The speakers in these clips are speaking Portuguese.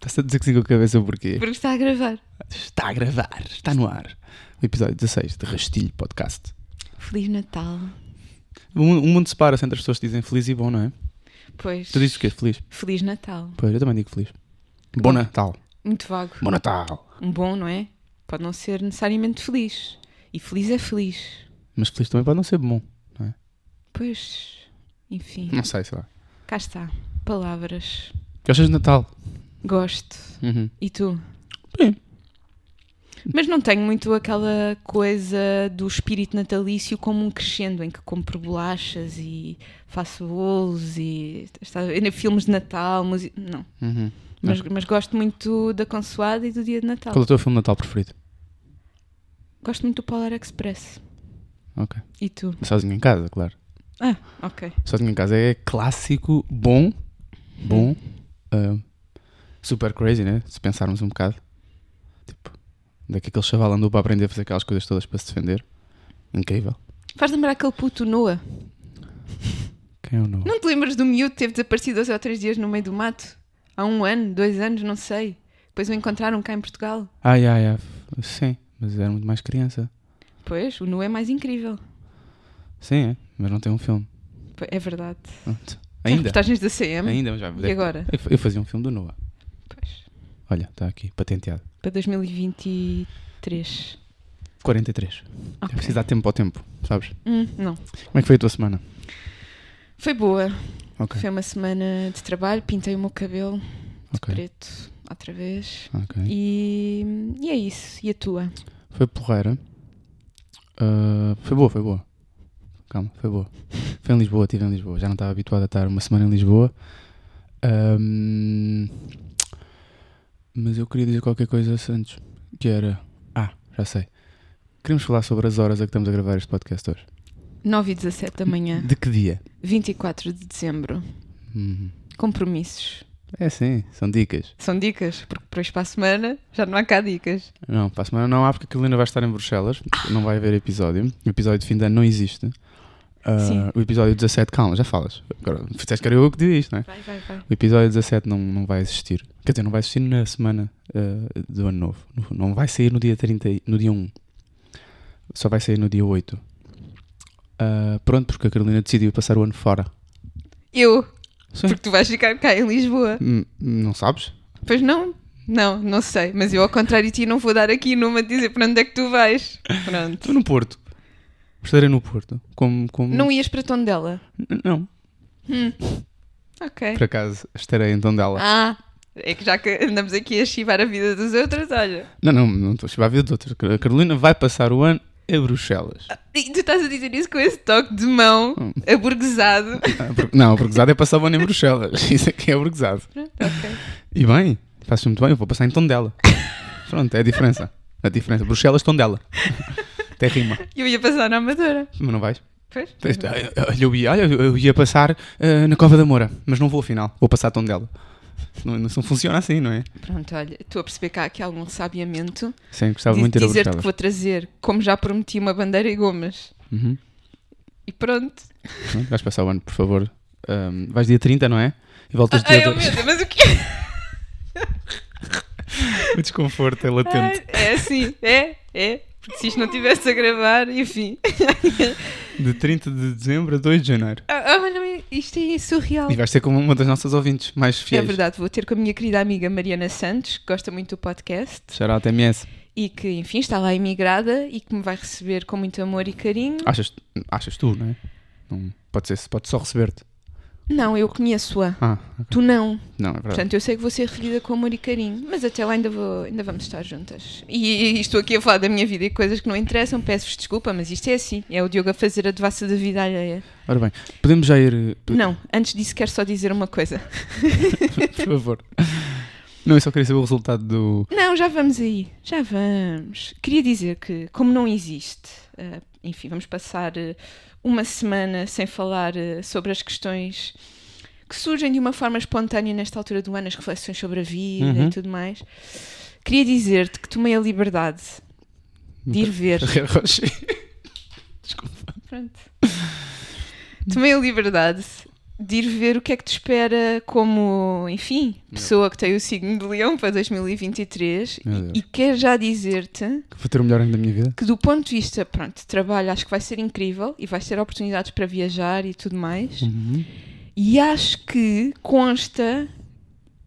Estás a dizer que sim com a cabeça porquê? Porque está a gravar. Está a gravar, está no ar. O episódio 16 de Rastilho Podcast. Feliz Natal. O mundo, o mundo separa-se entre as pessoas que dizem feliz e bom, não é? Pois. Tu dizes o quê? Feliz? Feliz Natal. Pois, eu também digo feliz. Bom Natal. Muito vago. Bom Natal. Um bom, não é? Pode não ser necessariamente feliz. E feliz é feliz. Mas feliz também pode não ser bom. Pois. Enfim. Não sei, sei lá. Cá está. Palavras. Gostas de Natal? Gosto. Uhum. E tu? Sim. Mas não tenho muito aquela coisa do espírito natalício como um crescendo, em que compro bolachas e faço bolos e filmes de Natal, música. Não. Uhum. Mas, mas gosto muito da consoada e do dia de Natal. Qual é o teu filme de Natal preferido? Gosto muito do Polar Express. Ok. E tu? Sozinho em casa, claro. Ah, ok. Sozinho em casa é clássico, bom, bom, ah, super crazy, né? Se pensarmos um bocado. Tipo, daqui aquele chaval andou para aprender a fazer aquelas coisas todas para se defender. Incrível. Faz lembrar aquele puto Noah. Quem é o não? Não te lembras do miúdo que teve desaparecido dois ou três dias no meio do mato? Há um ano, dois anos, não sei. Depois o encontraram cá em Portugal. Ai, ai, ai. Sim, mas era muito mais criança. Pois, o Noah é mais incrível. Sim, é, mas não tem um filme. É verdade. Pronto. Tem Ainda. reportagens da CM. Ainda, mas já. E agora? Eu, eu fazia um filme do Noah. Pois. Olha, está aqui, patenteado. Para 2023. 43. É Ok. preciso dar tempo ao tempo, sabes? Hum, não. Como é que foi a tua semana? Foi boa. Ok. Foi uma semana de trabalho. Pintei o meu cabelo de Ok. preto outra vez. E, e é isso. E a tua? Foi porreira. Ah, foi boa, foi boa. Calma, foi boa. Foi em Lisboa, estive em Lisboa. Já não estava habituado a estar uma semana em Lisboa. Ahm, mas eu queria dizer qualquer coisa antes. Que era. Ah, já sei. Queremos falar sobre as horas a que estamos a gravar este podcast hoje. 9 e 17 da manhã, De que dia? 24 de dezembro. Uhum. Compromissos. É sim, são dicas. São dicas, porque depois para a semana já não há cá dicas. Não, para a semana não há porque a Carolina vai estar em Bruxelas. Não vai haver episódio. O episódio de fim de ano não existe. Sim. o episódio 17, calma, já falas. Agora, fizeste que era eu que disse isto, não é? Vai, vai, vai. O episódio 17 não, não vai existir. Quer dizer, não vai existir na semana ah, do ano novo. No- Não vai sair no dia 30, e- no dia 1. Só vai sair no dia 8. Ah, pronto, porque a Carolina decidiu passar o ano fora. Eu, Sim. porque tu vais ficar cá em Lisboa. Hum, Não sabes? Pois não? Não, não sei. Mas eu, ao contrário de ti, não vou dar aqui numa de dizer para onde é que tu vais. Pronto. Estou no Porto. Estarei no Porto. Como, como... Não ias para Tondela? N- não. Hum. Ok. Por acaso, estarei em Tondela. Ah, é que já que andamos aqui a chivar a vida dos outros, olha. Não, não, não estou a chamar a vida de outros. A Carolina vai passar o ano a Bruxelas. E tu estás a dizer isso com esse toque de mão Hum. aburguesado. Ah, Não, a burguesado é passar o ano em Bruxelas. Isso aqui é burguesado. Pronto, ok. E bem, faço muito bem, eu vou passar em Tondela. Pronto, é a diferença. A diferença. Bruxelas, Tondela. Até rima. Eu ia passar na Amadora. Mas não vais? Pois? Olha, eu ia, olha, eu ia passar ah, na Cova da Moura, mas não vou afinal. Vou passar a Tondela. Não, não funciona assim, não é? Pronto, olha, estou a perceber que há aqui algum sabiamento. Sim, gostava de muito de dizer-te que vou trazer, como já prometi, uma bandeira e gomas. Uhum. E pronto. Vais passar o ano, por favor. Ahm, vais dia 30, não é? E voltas Ai, dia oh, 2. meu Deus, mas o quê? O desconforto é latente. Ai, é assim, é, é. Porque se isto não estivesse a gravar, enfim. De 30 de dezembro a 2 de janeiro. Ah, ah, não, isto é surreal. E vais ser como uma das nossas ouvintes mais É fiéis. verdade, vou ter com a minha querida amiga Mariana Santos, que gosta muito do podcast Shout MS. e que, enfim, está lá imigrada e que me vai receber com muito amor e carinho. Achas, achas tu, não é? Não, pode, ser, pode só receber-te. Não, eu conheço-a. Ah, Tu não. não, é verdade. Portanto, eu sei que vou ser recebida com amor e carinho, mas até lá ainda, vou, ainda vamos estar juntas. E, e estou aqui a falar da minha vida e coisas que não interessam, peço-vos desculpa, mas isto é assim. É o Diogo a fazer a devassa da vida alheia. Ora bem, podemos já ir. eh, Não, antes disso quero só dizer uma coisa. Por favor. Não, eu só queria saber o resultado do. Não, já vamos aí, já vamos. Queria dizer que, como não existe, eh, enfim, vamos passar eh, uma semana sem falar eh, sobre as questões que surgem de uma forma espontânea nesta altura do ano, as reflexões sobre a vida Uhum. e tudo mais. Queria dizer-te que tomei a liberdade de ir ver. Rocher. Pronto. Tomei a liberdade de ir ver o que é que te espera como, enfim, pessoa que tem o signo de leão para 2023 Meu Deus. e, e quero já dizer-te Vou ter o melhor ano da minha vida. que do ponto de vista, pronto, de trabalho, acho que vai ser incrível e vais ter oportunidades para viajar e tudo mais. Uhum. E acho que consta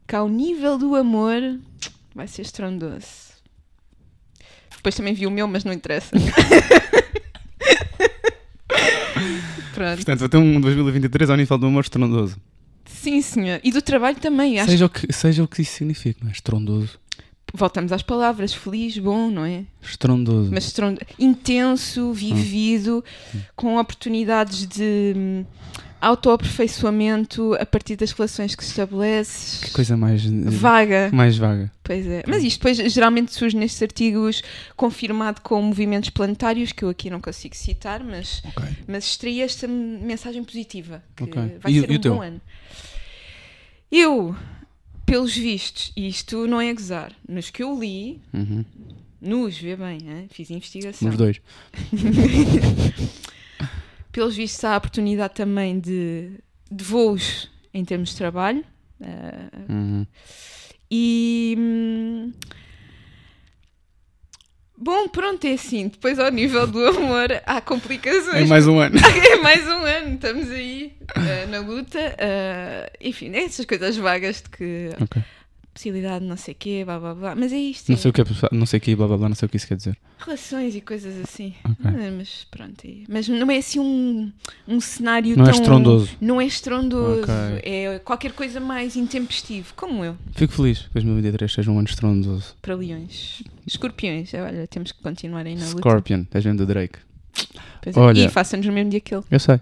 que ao nível do amor vai ser estrondoso. Depois também vi o meu, mas não interessa. Pronto. Portanto, vou ter um 2023 ao nível do amor estrondoso. Sim, senhor. E do trabalho também. Acho Seja o, que, seja o que isso significa, não é? Estrondoso. Voltamos às palavras. Feliz, bom, não é? Estrondoso. Mas estrondo... intenso, vivido, Hum. com oportunidades de hum, autoaperfeiçoamento a partir das relações que estabeleces. Que coisa mais, Vaga. mais vaga. Pois é. Mas isto depois geralmente surge nestes artigos confirmado com movimentos planetários, que eu aqui não consigo citar, mas, Ok. mas extraí esta mensagem positiva, que Ok. vai E ser e um teu? bom ano. Eu, pelos vistos, e isto não é gozar, nos que eu li, Uhum. nos, vê bem, hein? fiz investigação. Nos dois. Pelos vistos, há a oportunidade também de, de voos em termos de trabalho. eh, Uhum. e. hum, Bom, pronto, é assim. Depois, ao nível do amor, há complicações. É mais um ano. É mais um ano, estamos aí eh, na luta. eh, enfim, essas coisas vagas de que Ok. Possibilidade de não sei o quê, blá blá blá. Mas é isto. Não é sei o que é, não sei o que é, blá blá blá, não sei o que isso quer dizer. Relações e coisas assim. Ok. Ah, mas pronto. é- Mas não é assim um, um cenário Não é tão. estrondoso. Não é estrondoso. Ok. É qualquer coisa mais intempestivo, como eu, Fico feliz que 2023 seja um ano estrondoso. para leões. Escorpiões, olha, temos que continuar aí na luta. Scorpion, estás vendo do Drake? Pois é. Olha. E faça-nos no mesmo dia que ele. Eu sei,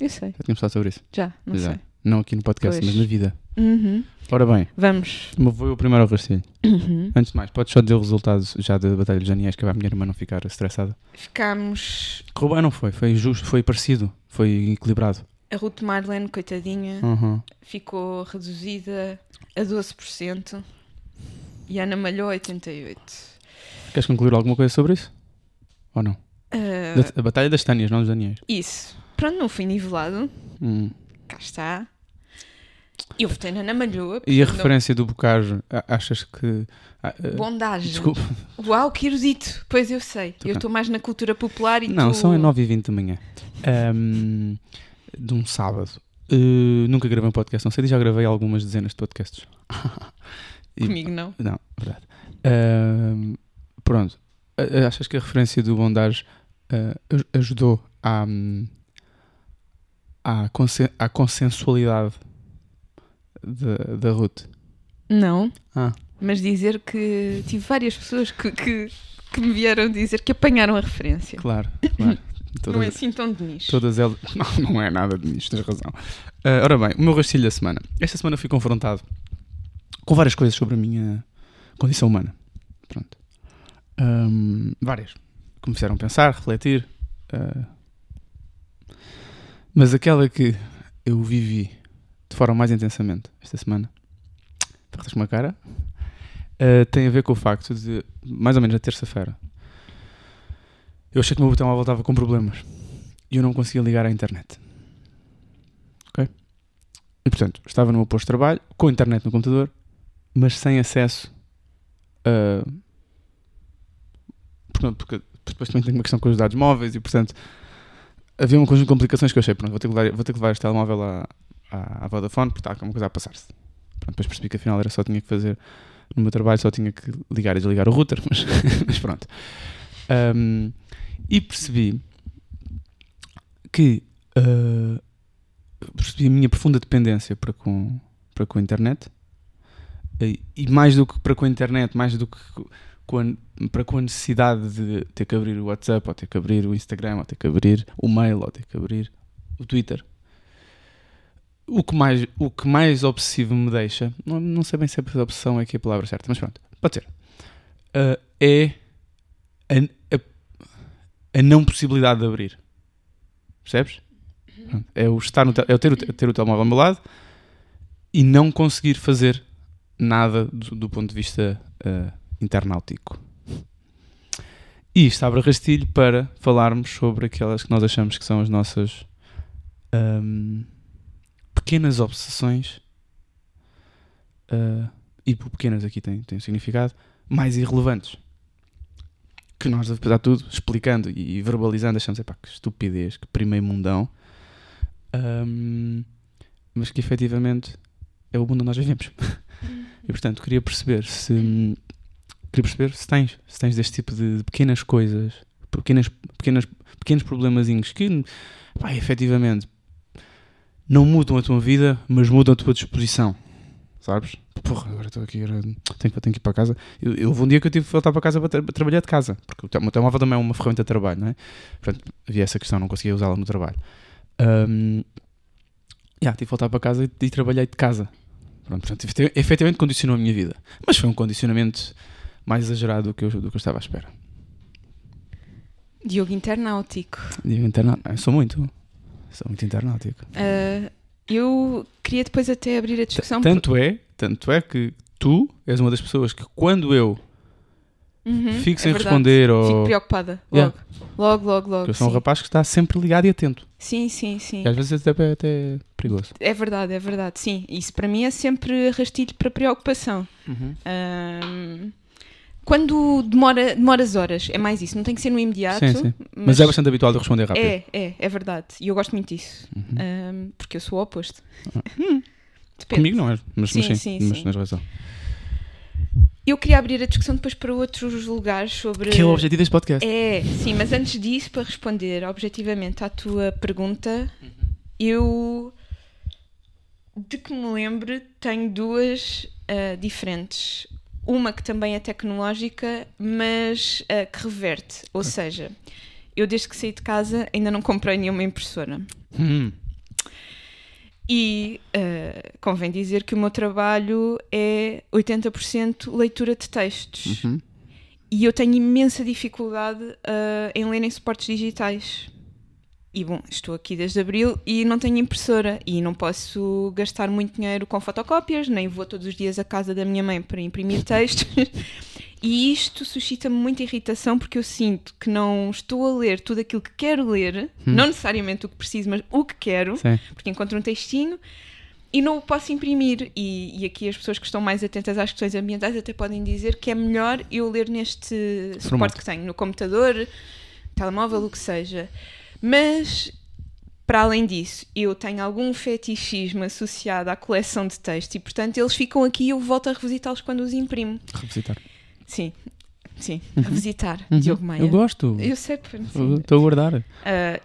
Eu sei, já tínhamos falado sobre isso. já, não Já. sei. Não aqui no podcast, Pois. mas na vida. Uhum. Ora bem, Vamos. vou eu primeiro ao rastilho. Uhum. Antes de mais, podes só dizer o resultado já da Batalha de Janiés, que é a minha irmã não ficar estressada. Ficámos. Correu não foi? Foi justo, foi parecido, foi equilibrado. A Ruth Marlene, coitadinha, Uhum. ficou reduzida a 12% e a Ana Malhou 88%. Queres concluir alguma coisa sobre isso? Ou não? Da- a Batalha das Tânias, não dos Janiés. isso. Pronto, não fui nivelado. Hum. Cá está. Eu votei na Ana Malhoa. E a não- referência do Bocajo, a- achas que. Bondagem. Desculpa. Uau, que erudito. Pois eu sei. Tô eu cá. estou mais na cultura popular e Não, tu... são é 9h20 da manhã. Ahm, de um sábado. Uh, nunca gravei um podcast, não sei, já gravei algumas dezenas de podcasts. E- Comigo não. Não, verdade. Pronto. Achas que a referência do Bondage aj- ajudou à, hum, à, consen- à consensualidade da, da Ruth? Não. Ah. Mas dizer que tive várias pessoas que, que, que me vieram dizer que apanharam a referência. Claro, claro. Não é Todas, assim tão de nicho. todas elas. Não, não é nada de nisso, tens razão. Ah, ora bem, o meu rastilho da semana. Esta semana fui confrontado com várias coisas sobre a minha condição humana. Pronto. Ahm, várias. Me fizeram pensar, refletir. ah, mas aquela que eu vivi de forma mais intensamente esta semana, estás com uma cara, ah, tem a ver com o facto de, mais ou menos na terça-feira, eu achei que o meu botão voltava com problemas e eu não conseguia ligar à internet. Ok? E portanto, estava no meu posto de trabalho, com a internet no computador, mas sem acesso a. Portanto, porque depois também tenho uma questão com os dados móveis e portanto havia um conjunto de complicações que eu achei, pronto, vou ter que levar, vou ter que levar este telemóvel à, à, à Vodafone porque está com uma coisa a passar-se. Depois percebi que afinal era só tinha que fazer no meu trabalho, só tinha que ligar e desligar o router, mas, mas pronto. Ahm, e percebi que ah, percebi a minha profunda dependência para com, para com a internet e, e mais do que para com a internet, mais do que com a- para com a necessidade de ter que abrir o WhatsApp, ou ter que abrir o Instagram, ou ter que abrir o mail, ou ter que abrir o Twitter. O que mais, o que mais obsessivo me deixa, não, não sei bem se a obsessão é aqui a palavra certa, mas pronto, pode ser, ah, é a, a, a não possibilidade de abrir. Percebes? É, o estar no é o ter, o te- ter o telemóvel ao meu lado e não conseguir fazer nada do, do ponto de vista ah, internautico. E isto abre rastilho para falarmos sobre aquelas que nós achamos que são as nossas ahm, pequenas obsessões, uh, e por pequenas aqui tem, tem um significado, mais irrelevantes. Que nós, apesar de tudo, explicando e verbalizando, achamos, epá, que estupidez, que primeiro mundão. Um, mas que efetivamente é o mundo onde nós vivemos. e portanto, queria perceber se. Queria perceber se tens, se tens deste tipo de pequenas coisas, pequenas, pequenas, pequenos problemazinhos que, pá, efetivamente, não mudam a tua vida, mas mudam a tua disposição. Sabes? Porra, agora estou aqui, agora tenho, tenho que ir para casa. Eu, um dia que eu tive que voltar para casa para, tra para trabalhar de casa, porque o meu telemóvel também é uma ferramenta de trabalho, não é? Portanto, havia essa questão, não conseguia usá-la no trabalho. Um, yeah, tive que voltar para casa e, e trabalhei de casa. Pronto, portanto, efetivamente condicionou a minha vida. Mas foi um condicionamento mais exagerado do que eu, do que eu estava à espera. Diogo internautico. Diogo internautico. Sou muito. Sou muito internautico. Uh, eu queria depois até abrir a discussão. Tanto por... é, tanto é que tu és uma das pessoas que quando eu uhum, fico sem é responder ou... Fico preocupada. Logo. Yeah. Logo, logo, logo. Eu sou sim. um rapaz que está sempre ligado e atento. Sim, sim, sim. E às vezes até, até perigoso. É verdade, é verdade, sim. Isso para mim é sempre rastilho para preocupação. Uhum. Um, quando demora, demoras horas, é mais isso, não tem que ser no imediato. Sim, sim. Mas, mas, é bastante habitual de responder rápido. É, é, é verdade. E eu gosto muito disso. Uhum. Um, porque eu sou o oposto. Ah. Hum. Comigo não é, mas sim, mas, sim, sim, mas sim. tens razão. Eu queria abrir a discussão depois para outros lugares sobre. Que é o objetivo deste podcast. É, sim, mas antes disso, para responder objetivamente à tua pergunta, uhum. eu. De que me lembro, tenho duas uh, diferentes. Uma que também é tecnológica, mas uh, que reverte. Ou seja, eu desde que saí de casa ainda não comprei nenhuma impressora. Hum. E uh, convém dizer que o meu trabalho é 80% leitura de textos. Uhum. E eu tenho imensa dificuldade uh, em ler em suportes digitais. E bom, estou aqui desde abril e não tenho impressora e não posso gastar muito dinheiro com fotocópias, nem vou todos os dias à casa da minha mãe para imprimir textos. E isto suscita-me muita irritação porque eu sinto que não estou a ler tudo aquilo que quero ler, hum. não necessariamente o que preciso, mas o que quero, Sim. porque encontro um textinho e não o posso imprimir. E, e, aqui as pessoas que estão mais atentas às questões ambientais até podem dizer que é melhor eu ler neste Formato. suporte que tenho, no computador, telemóvel, o que seja. Mas para além disso, eu tenho algum fetichismo associado à coleção de texto e, portanto, eles ficam aqui e eu volto a revisitá-los quando os imprimo. Revisitar. Sim, sim, uhum. a visitar uhum. Diogo Maia. Eu gosto. Eu sei, estou a guardar. Uh,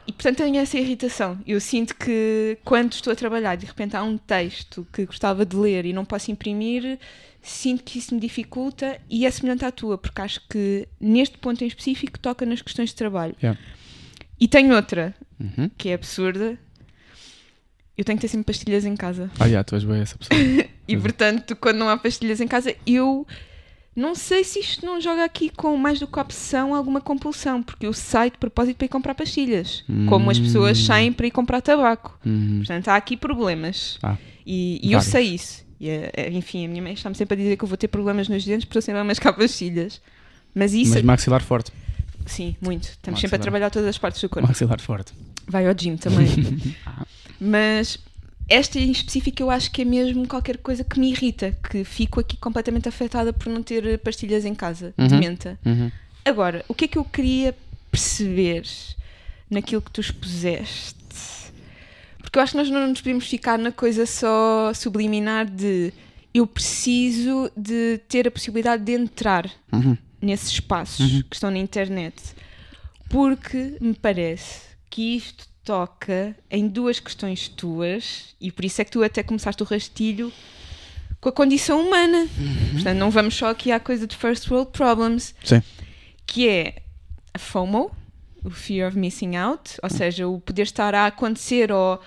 e portanto tenho essa irritação. Eu sinto que quando estou a trabalhar de repente há um texto que gostava de ler e não posso imprimir, sinto que isso me dificulta e é semelhante à tua, porque acho que neste ponto em específico toca nas questões de trabalho. Yeah. E tenho outra, uhum. que é absurda. Eu tenho que ter sempre pastilhas em casa. Ah, yeah, tu és bem essa pessoa. e portanto, quando não há pastilhas em casa, eu não sei se isto não joga aqui com mais do que opção alguma compulsão, porque eu saio de propósito para ir comprar pastilhas, hum. como as pessoas saem para ir comprar tabaco. Hum. Portanto, há aqui problemas. Ah, e, e eu sei isso. E, eh, enfim, a minha mãe está-me sempre a dizer que eu vou ter problemas nos dentes porque eu sempre a mascar pastilhas. Mas isso. Mas maxilar forte. Sim, muito. Estamos maxilar. sempre a trabalhar todas as partes do corpo. Maxilar forte. Vai ao gym também. ah. Mas esta em específico eu acho que é mesmo qualquer coisa que me irrita, que fico aqui completamente afetada por não ter pastilhas em casa uhum. de menta. Uhum. Agora, o que é que eu queria perceber naquilo que tu expuseste? Porque eu acho que nós não nos podemos ficar na coisa só subliminar de eu preciso de ter a possibilidade de entrar uhum. Nesses espaços uhum. que estão na internet. Porque me parece que isto toca em duas questões tuas, e por isso é que tu até começaste o rastilho com a condição humana. Uhum. Portanto, não vamos só aqui à coisa de first world problems, Sim. que é a FOMO, o fear of missing out, ou uhum. seja, o poder estar a acontecer, ou uh,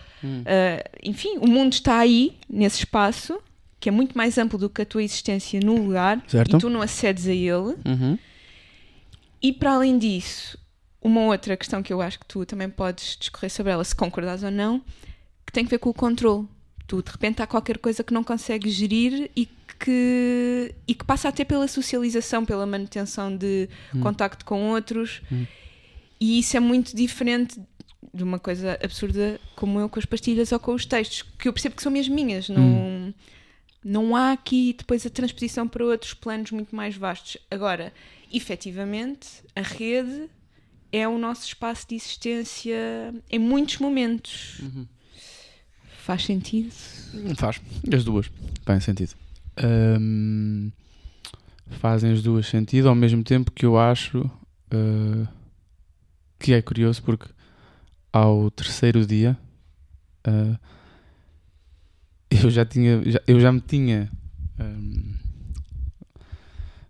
enfim, o mundo está aí, nesse espaço, que é muito mais amplo do que a tua existência no lugar, certo. e tu não acedes a ele. Uhum. E para além disso, uma outra questão que eu acho que tu também podes discorrer sobre ela, se concordas ou não, que tem a ver com o controle. Tu de repente há qualquer coisa que não consegues gerir e que, e que passa até pela socialização, pela manutenção de hum. contacto com outros. Hum. E isso é muito diferente de uma coisa absurda como eu com as pastilhas ou com os textos, que eu percebo que são mesmo minhas, não, Hum. Não há aqui depois a transposição para outros planos muito mais vastos. Agora, efetivamente, a rede é o nosso espaço de existência em muitos momentos. Uhum. Faz sentido? Faz. As duas. Fazem sentido. Fazem as duas sentido ao mesmo tempo que eu acho ah, que é curioso porque ao terceiro dia ah, eu já tinha já- eu já me tinha ahm,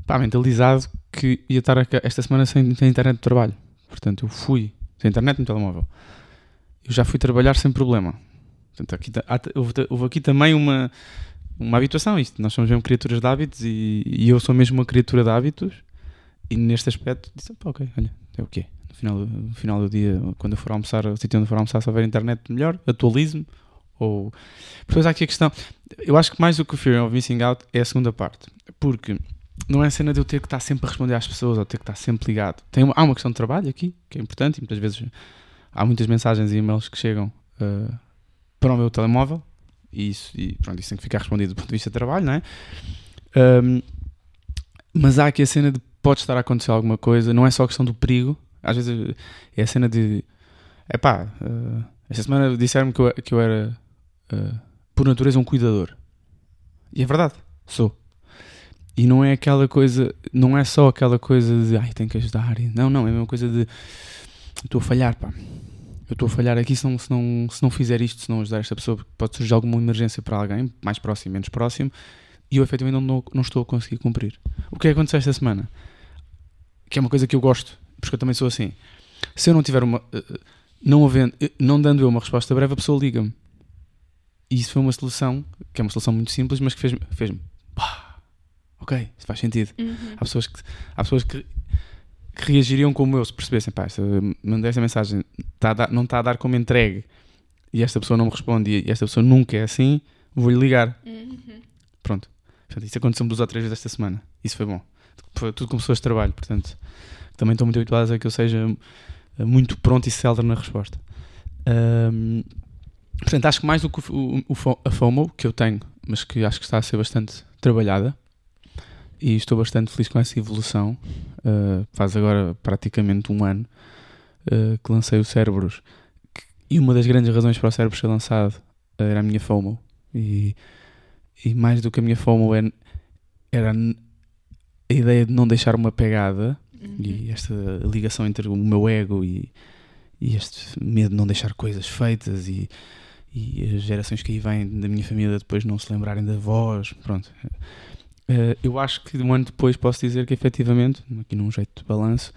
pá, mentalizado que ia estar esta semana sem, sem internet de trabalho. Portanto, eu fui sem internet no telemóvel. Eu já fui trabalhar sem problema. Portanto, aqui, há houve, houve aqui também uma, uma habituação. Isto. Nós somos mesmo criaturas de hábitos e, e eu sou mesmo uma criatura de hábitos. E neste aspecto, disse: pá, ok, olha, é o quê? No final, no final do dia, quando eu for almoçar, o sítio onde eu for almoçar, se houver internet melhor, atualizo-me. Ou... Depois há aqui a questão. Eu acho que mais do que o Fear of Missing Out é a segunda parte. Porque não é a cena de eu ter que estar sempre a responder às pessoas ou ter que estar sempre ligado. Tem uma- há uma questão de trabalho aqui, que é importante, e muitas vezes há muitas mensagens e e-mails que chegam uh, para o meu telemóvel e isso, e pronto, isso tem que ficar respondido do ponto de vista de trabalho, não é? Um, mas há aqui a cena de pode estar a acontecer alguma coisa, não é só a questão do perigo, às vezes é a cena de é pá, esta semana disseram-me que que eu era uh, por natureza um cuidador e é verdade, sou. E não é aquela coisa, não é só aquela coisa de ai, tenho que ajudar. Não, não, é a mesma coisa de estou a falhar, pá. Eu estou a falhar aqui se não, se, não, se não fizer isto, se não ajudar esta pessoa, pode surgir alguma emergência para alguém, mais próximo, menos próximo, e eu efetivamente não, não estou a conseguir cumprir. O que é que aconteceu esta semana? Que é uma coisa que eu gosto, porque eu também sou assim. Se eu não tiver uma. eh, eh, Não, havendo, eh, não dando eu uma resposta breve, a pessoa liga-me. E isso foi uma solução, que é uma solução muito simples, mas que fez-me. Fez pá, ok, isso faz sentido. Há pessoas que, há pessoas que, que reagiriam como eu se percebessem, pá, esta, mandei essa mensagem, tá dar- não está a dar como entregue e esta pessoa não me responde e esta pessoa nunca é assim, vou-lhe ligar. Pronto. Portanto, isso aconteceu-me duas ou três vezes esta semana. Isso foi bom. Foi tudo com pessoas de trabalho, portanto, também estão muito habituadas a que eu seja eh, muito pronto e célere na resposta. Ahm, portanto, acho que mais do que o, o- a FOMO que eu tenho, mas que acho que está a ser bastante trabalhada, e estou bastante feliz com essa evolução. Uh, faz agora praticamente um ano uh, que lancei o Cérebros, e uma das grandes razões para o Cérebros ser lançado uh, era a minha FOMO. E, e mais do que a minha FOMO é- era a ideia de não deixar uma pegada e esta ligação entre o meu ego e, e este medo de não deixar coisas feitas e, e as gerações que aí vêm da minha família depois não se lembrarem da voz, pronto. Eh, eu acho que um ano depois posso dizer que efetivamente, aqui num jeito de balanço,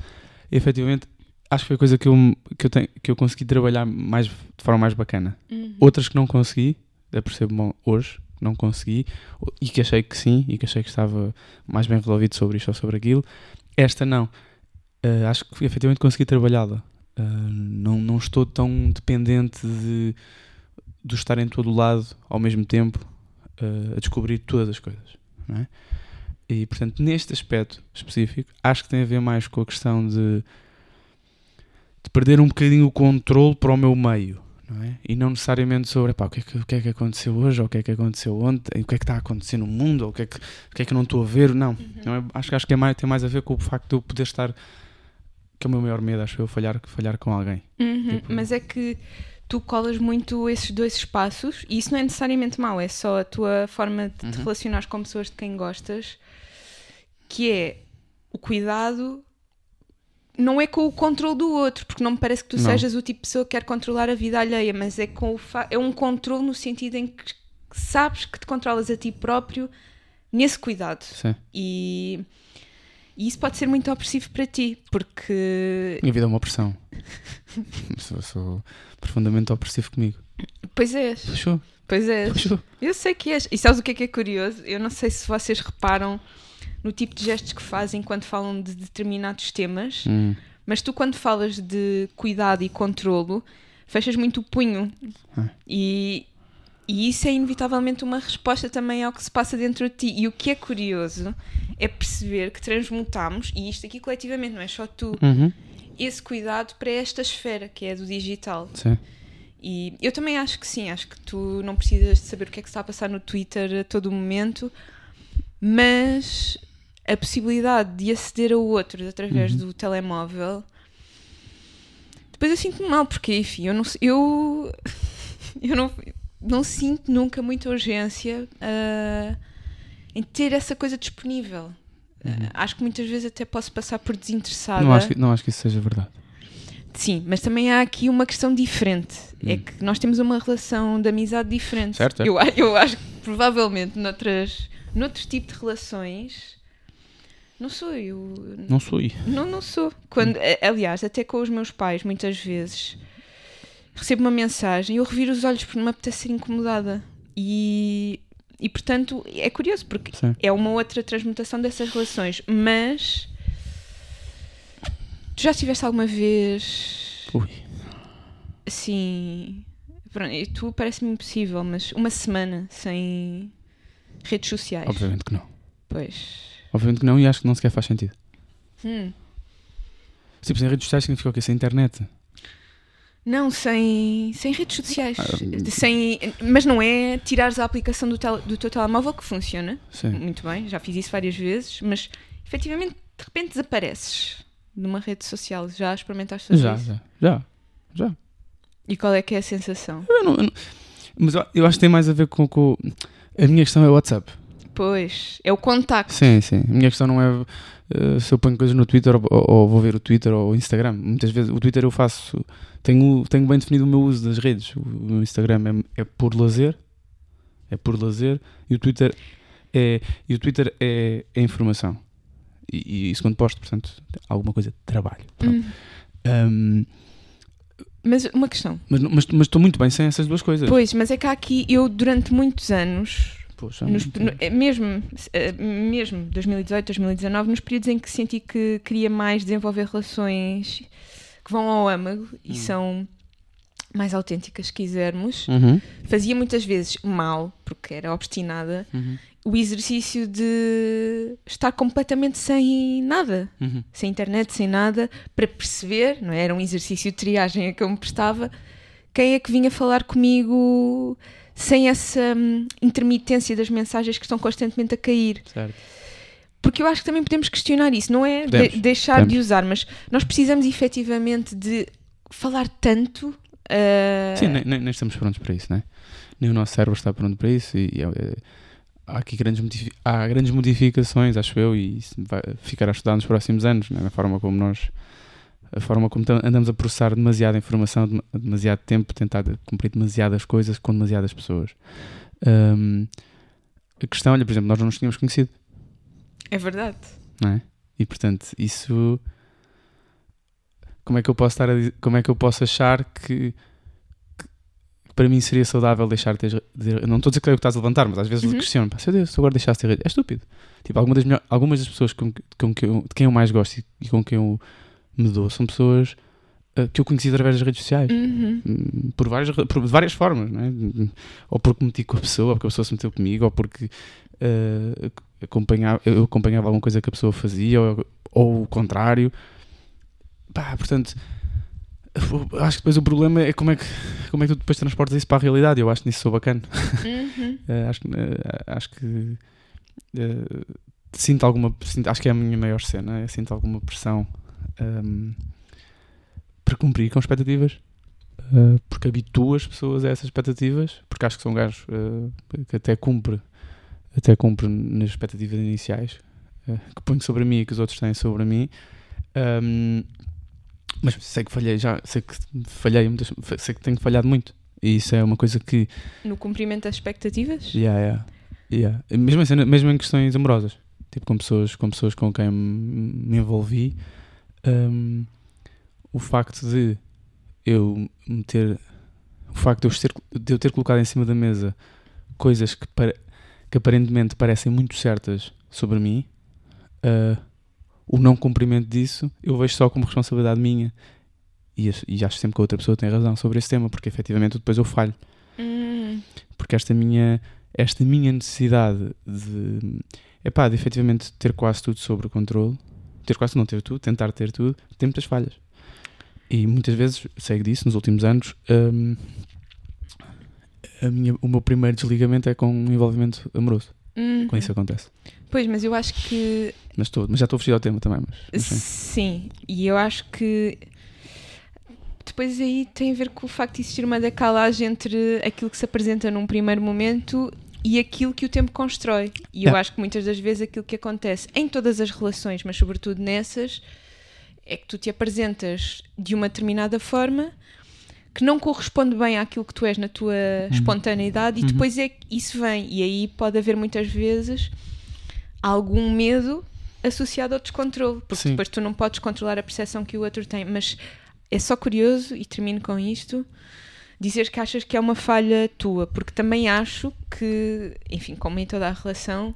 efetivamente acho que foi a coisa que eu, que eu, tenho, que eu consegui trabalhar mais, de forma mais bacana. Uhum. Outras que não consegui, apercebo-me hoje, não consegui, e que achei que sim, e que achei que estava mais bem resolvido sobre isto ou sobre aquilo. Esta não. Eh, acho que efetivamente consegui trabalhá-la. Eh, não, não estou tão dependente de, de estar em todo o lado ao mesmo tempo eh, a descobrir todas as coisas. É? E portanto, neste aspecto específico, acho que tem a ver mais com a questão de, de perder um bocadinho o controle para o meu meio não é? E não necessariamente sobre epá, o, que é que, o que é que aconteceu hoje, ou o que é que aconteceu ontem, o que é que está a acontecer no mundo, ou o que é que, o que, é que eu não estou a ver, não. não é? acho, que- acho que é mais, tem mais a ver com o facto de eu poder estar, que é o meu maior medo, acho eu, falhar, falhar com alguém. Uhum, Tipo- Mas é que tu colas muito esses dois espaços e isso não é necessariamente mau, é só a tua forma de te Uhum. relacionar com pessoas de quem gostas, que é o cuidado. Não é com o controle do outro, porque não me parece que tu Não. sejas o tipo de pessoa que quer controlar a vida alheia, mas é, com o é um controle no sentido em que sabes que te controlas a ti próprio nesse cuidado. Sim. E, e isso pode ser muito opressivo para ti, porque. Minha vida é uma opressão. sou, sou profundamente opressivo comigo. Pois és, Puxou, pois és. puxou. Eu sei que és. E sabes o que é que é curioso? Eu não sei se vocês reparam no tipo de gestos que fazem quando falam de determinados temas, Hum, mas tu, quando falas de cuidado e controlo, fechas muito o punho. Ah. E, e isso é inevitavelmente uma resposta também ao que se passa dentro de ti. E o que é curioso é perceber que transmutamos, e isto aqui coletivamente, não é só tu, uhum. esse cuidado para esta esfera que é do digital. Sim. E eu também acho que sim, acho que tu não precisas de saber o que é que está a passar no Twitter a todo momento, mas a possibilidade de aceder a outros através Uhum. do telemóvel. Depois eu sinto-me mal, porque enfim, eu não eu, eu não, não sinto nunca muita urgência ah, em ter essa coisa disponível. Ah, acho que muitas vezes até posso passar por desinteressada. Uhum. Não acho, que, não acho que isso seja verdade. Sim, mas também há aqui uma questão diferente. É Hum. que nós temos uma relação de amizade diferente. Certo, certo. Eu, eu acho que provavelmente noutras, noutros tipos de relações não sou eu. Não sou eu. Não, não sou. Quando, aliás, até com os meus pais, muitas vezes recebo uma mensagem e eu reviro os olhos porque não me apetece ser incomodada. E, e portanto é curioso porque Sim. é uma outra transmutação dessas relações. Mas tu já estiveste alguma vez Ui. assim. Pronto, tu parece-me impossível, mas uma semana sem redes sociais. Obviamente que não. Pois. Obviamente que não e acho que não sequer faz sentido. Hum. Tipo, sem redes sociais significa o quê? Sem internet. Não, sem, sem redes sociais. Ah, hum. sem, mas não é tirares a aplicação do, tel, do teu telemóvel que funciona. Sim. Muito bem, já fiz isso várias vezes, mas efetivamente de repente desapareces numa rede social. Já experimentaste fazer Já, isso? já, já. Já. E qual é que é a sensação? Eu não- eu não- mas eu, eu acho que tem mais a ver com, com. A minha questão é o WhatsApp. Pois, é o contacto. Sim, sim. A minha questão não é eh, se eu ponho coisas no Twitter ou, ou- ou vou ver o Twitter ou o Instagram. Muitas vezes o Twitter eu faço. Tenho, tenho bem definido o meu uso das redes. O, Instagram é, é por lazer. É por lazer. E o Twitter é, e o Twitter é, é informação. E, e isso quando posto, portanto, alguma coisa de trabalho. Hum. Ahm, Mas uma questão. mas mas mas estou muito bem sem essas duas coisas. Pois, mas é que há aqui, eu durante muitos anos, Poxa, nos- no- é mesmo, eh, mesmo 2018, 2019, nos períodos em que senti que queria mais desenvolver relações que vão ao âmago e Hum. são mais autênticas, se quisermos, Uhum, fazia muitas vezes mal, porque era obstinada, uhum, o exercício de estar completamente sem nada, uhum. sem internet, sem nada, para perceber, não é? Era um exercício de triagem a que eu me prestava, quem é que vinha falar comigo sem essa hum, intermitência das mensagens que estão constantemente a cair. Certo. Porque eu acho que também podemos questionar isso, não é de- Podemos, deixar de podemos. usar, mas nós precisamos efetivamente de falar tanto. ah, Sim, nem, nem- nem estamos prontos para isso, né? Nem o nosso cérebro está pronto para isso e, é- é- há aqui grandes, há grandes modificações, acho eu, e isso vai ficar a estudar nos próximos anos, né? na forma como nós a forma como andamos a processar demasiada informação, dem- demasiado tempo, tentar cumprir demasiadas coisas com demasiadas pessoas. Ahm, a questão, olha, por exemplo, nós não nos tínhamos conhecido, É verdade. não é? E portanto, isso como é que eu posso estar a dizer- como é que eu posso achar que, que para mim seria saudável deixar de ter de- não estou a dizer que é o que estás a levantar, mas às vezes Uhum. questiono, pá, Deus, se eu agora deixasse de ter rede, é estúpido. Tipo, algumas das, melhor- algumas das pessoas com, com que eu, de quem eu mais gosto e, e com quem eu me dou são pessoas ah, que eu conheci através das redes sociais. Uhum. Hum, Por várias, por várias formas, não é? Ou porque me meti com a pessoa, ou porque a pessoa se meteu comigo, ou porque ah, acompanhava, eu acompanhava alguma coisa que a pessoa fazia, ou, ou o contrário. Pá, portanto, acho que depois o problema é como é que, como é que tu depois transportas isso para a realidade. Eu acho que nisso sou bacana. Uhum. Ah, acho, que, ah, acho que ah, sinto alguma. sinto- acho que é a minha maior cena. é sinto alguma pressão ahm, para cumprir com expectativas. ah, porque habituo as pessoas a essas expectativas. Porque acho que são gajos ah, que até cumpre, até cumpre nas expectativas iniciais ah, que ponho sobre mim e que os outros têm sobre mim. Ahm, mas sei que falhei já, sei que falhei, muitas, sei que tenho falhado muito. E isso é uma coisa que No cumprimento das expectativas? Yeah, yeah. Yeah. Mesmo, em cena- mesmo em questões amorosas, tipo com pessoas com, pessoas com quem me envolvi, hum, o facto de eu me ter o facto de eu, ser, de eu ter colocado em cima da mesa coisas que, para- que aparentemente parecem muito certas sobre mim, ah, o não cumprimento disso eu vejo só como responsabilidade minha. E, acho- e acho sempre que a outra pessoa tem razão sobre esse tema, porque efetivamente depois eu falho Hum. porque esta minha esta minha necessidade de epá, de efetivamente ter quase tudo sob controle ter quase não ter tudo, tentar ter tudo tem muitas falhas E muitas vezes, sei disso, nos últimos anos, a minha, o meu primeiro desligamento é com um envolvimento amoroso, Uhum. quando isso acontece. Pois, mas eu acho que Mas, estou, mas já estou a fugir ao tema também. Mas, mas sim. Sim, e eu acho que depois aí tem a ver com o facto de existir uma decalagem entre aquilo que se apresenta num primeiro momento e aquilo que o tempo constrói. E eu Yeah. acho que muitas das vezes aquilo que acontece em todas as relações, mas sobretudo nessas, é que tu te apresentas de uma determinada forma que não corresponde bem àquilo que tu és na tua espontaneidade e Uhum. depois é que isso vem. E aí pode haver muitas vezes algum medo associado ao descontrole, porque Sim. depois tu não podes controlar a percepção que o outro tem. Mas é só curioso, e termino com isto, dizer que achas que é uma falha tua, porque também acho que, enfim, como em toda a relação,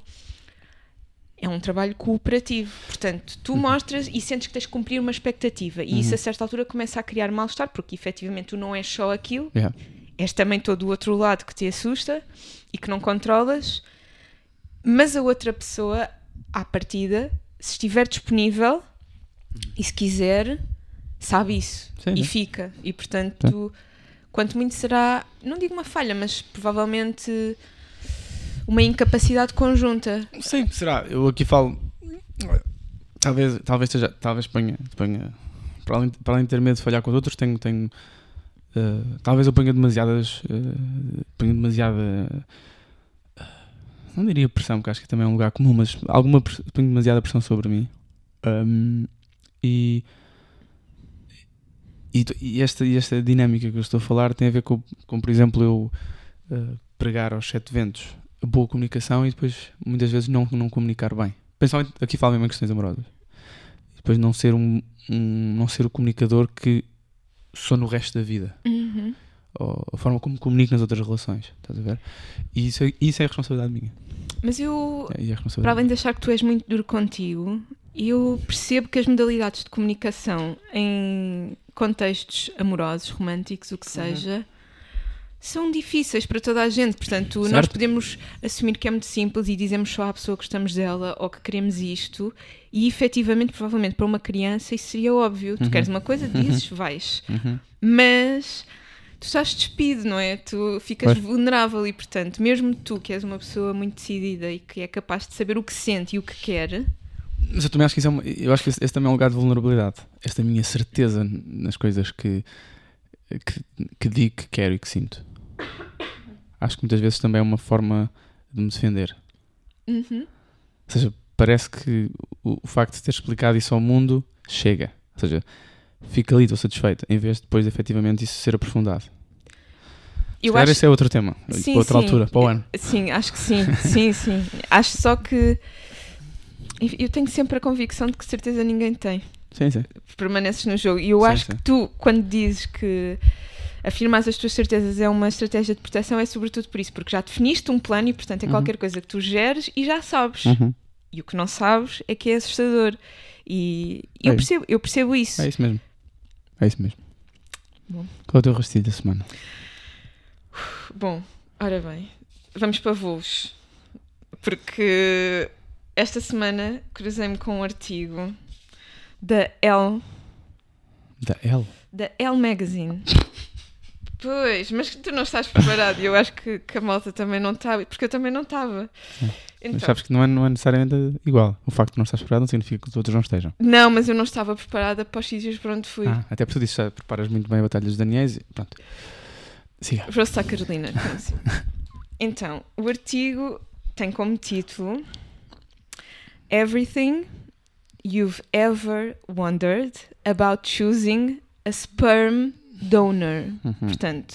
é um trabalho cooperativo. Portanto, tu mostras e sentes que tens de cumprir uma expectativa, e isso a certa altura começa a criar mal-estar, porque efetivamente tu não és só aquilo, Yeah. és também todo o outro lado que te assusta e que não controlas, mas a outra pessoa, à partida, se estiver disponível e se quiser, sabe isso Sim, e sim. fica. E portanto, quanto muito será, não digo uma falha, mas provavelmente uma incapacidade conjunta. Sim, será? Eu aqui falo. Talvez, talvez, seja, talvez ponha, ponha para, além, para além de ter medo de falhar com os outros, tenho. tenho eh, talvez eu ponha demasiadas. eh, ponha demasiada. eh, não diria pressão, porque acho que também é um lugar comum, mas alguma ponho demasiada pressão sobre mim. Um, e. E, e esta, e esta dinâmica que eu estou a falar tem a ver com, com por exemplo, eu eh, pregar aos sete ventos a boa comunicação e depois muitas vezes não, não comunicar bem. Principalmente aqui falo mesmo em questões amorosas. Depois não ser um, um- não ser o comunicador que sou no resto da vida. Uhum. Ou a forma como comunico nas outras relações. Estás a ver? E isso, é- isso é a responsabilidade minha. Mas eu, É, e é para além de achar que tu és muito duro contigo, eu percebo que as modalidades de comunicação em contextos amorosos, românticos, o que seja, são difíceis para toda a gente. Portanto, nós Certo. podemos assumir que é muito simples e dizemos só à pessoa que gostamos dela ou que queremos isto, e efetivamente, provavelmente, para uma criança, isso seria óbvio. Tu Uhum. queres uma coisa, dizes, vais. Uhum. Mas tu estás despido, não é? Tu ficas Pois. vulnerável e, portanto, mesmo tu que és uma pessoa muito decidida e que é capaz de saber o que sente e o que quer, Mas eu também acho que isso é uma, eu acho que esse, esse também é um lugar de vulnerabilidade. Esta minha certeza nas coisas que, que, que digo que quero e que sinto. Acho que muitas vezes também é uma forma de me defender. uhum, Ou seja, parece que o, o facto de ter explicado isso ao mundo chega. Ou seja, fica ali, estou satisfeito, em vez de depois efetivamente isso ser aprofundado. eu acho esse é outro tema, Sim, para outra sim. altura, para o ano. Sim, acho que sim, sim, sim. Acho só que eu tenho sempre a convicção de que certeza ninguém tem. Sim, sim. Permaneces no jogo. E eu Sim, acho sim. que tu, quando dizes que afirmas as tuas certezas é uma estratégia de proteção, é sobretudo por isso, porque já definiste um plano e, portanto, é Uhum. qualquer coisa que tu geres e já sabes. Uhum. E o que não sabes é que é assustador. E eu, É. percebo, eu percebo isso. É isso mesmo. É isso mesmo. Bom. Qual é o teu rastilho da semana? Bom, ora bem, vamos para voos. Porque esta semana cruzei-me com um artigo da Elle, Da L. da Elle Magazine. Pois, mas tu não estás preparado e eu acho que, que a malta também não está, porque eu também não estava. Mas Então, sabes que não é, não é necessariamente igual. O facto de não estás preparado não significa que os outros não estejam. não, mas eu não estava preparada para os sítios para onde fui. Ah, até porque tu disse já preparas muito bem a Batalha dos Daniels e pronto. Siga. Rosta Carolina, como assim? Então, o artigo tem como título Everything You've Ever Wondered About Choosing a Sperm Donor. Uhum. Portanto,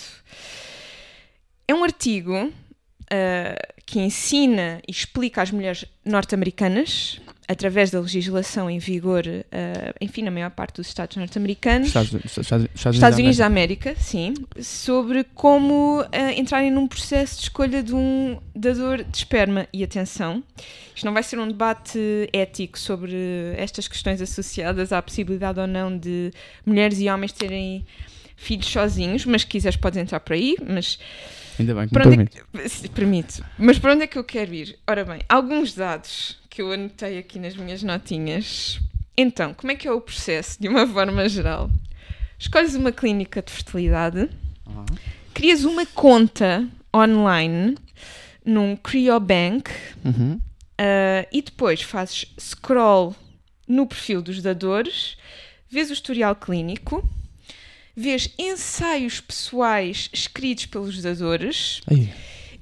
é um artigo ah, que ensina e explica às mulheres norte-americanas, através da legislação em vigor, ah, enfim, na maior parte dos Estados norte-americanos, Estados, Estados, Estados, Estados Unidos da América, sim, sobre como ah, entrarem num processo de escolha de um dador de esperma. E atenção, isto não vai ser um debate ético sobre estas questões associadas à possibilidade ou não de mulheres e homens terem filhos sozinhos, mas se quiseres podes entrar por aí, mas Ainda bem que me é permite. que, se permite. Mas para onde é que eu quero ir? Ora bem, alguns dados que eu anotei aqui nas minhas notinhas. Então, como é que é o processo, de uma forma geral? escolhes uma clínica de fertilidade, Uhum. crias uma conta online num Cryobank Uhum. Uh, e depois fazes scroll no perfil dos dadores, vês o historial clínico, vês ensaios pessoais escritos pelos dadores Aí.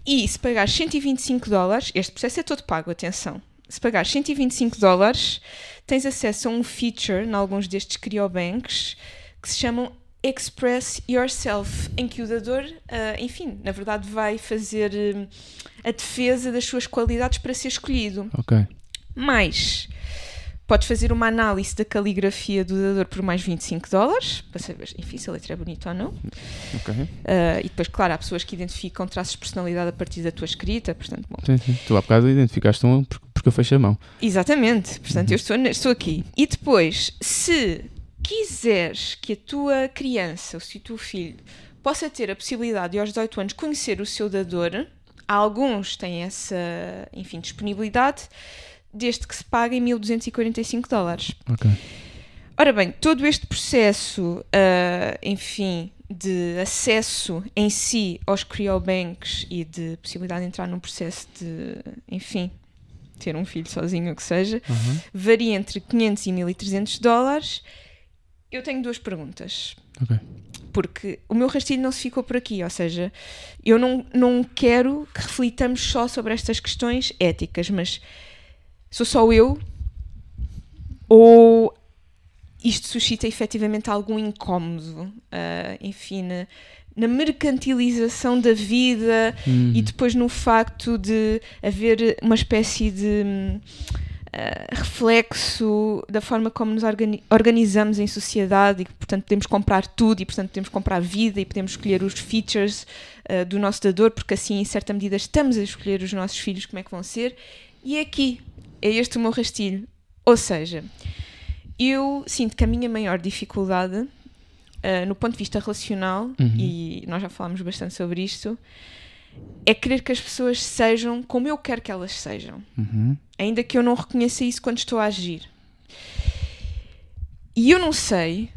e se pagares 125 dólares, este processo é todo pago, atenção. Se pagares 125 dólares, tens acesso a um feature em alguns destes cryobanks que se chamam Express Yourself, em que o dador, ah, enfim, na verdade vai fazer hum, a defesa das suas qualidades para ser escolhido. Ok. Mais, podes fazer uma análise da caligrafia do dador por mais 25 dólares, para saber, enfim, se a letra é bonita ou não. Ok. Ah, e depois, claro, há pessoas que identificam traços de personalidade a partir da tua escrita, portanto, bom. Sim, sim. Tu há bocado identificaste um porque porque eu fechei a mão. Exatamente, portanto, eu estou, estou aqui. E depois, se quiseres que a tua criança, ou se o teu filho, possa ter a possibilidade de aos 18 anos conhecer o seu dador, alguns têm essa, enfim, disponibilidade, desde que se paguem 1245 dólares. Ok. Ora bem, todo este processo, ah, enfim, de acesso em si aos cryobanks e de possibilidade de entrar num processo de, enfim, ter um filho sozinho, o que seja, Uhum. varia entre 500 e 1300 dólares. Eu tenho duas perguntas. Porque o meu rastilho não se ficou por aqui, ou seja, eu não, não quero que reflitamos só sobre estas questões éticas, mas sou só eu ou isto suscita efetivamente algum incómodo, ah, enfim, na, mercantilização da vida Uhum. e depois no facto de haver uma espécie de hum, ah, reflexo da forma como nos organi- organizamos em sociedade e que, portanto, podemos comprar tudo e, portanto, podemos comprar vida e podemos escolher os features ah, do nosso dador, porque assim, em certa medida, estamos a escolher os nossos filhos como é que vão ser. E é aqui, é este o meu rastilho. Ou seja, eu sinto que a minha maior dificuldade, ah, no ponto de vista relacional, Uhum. e nós já falámos bastante sobre isto, é querer que as pessoas sejam como eu quero que elas sejam, Uhum. ainda que eu não reconheça isso quando estou a agir. E eu não sei,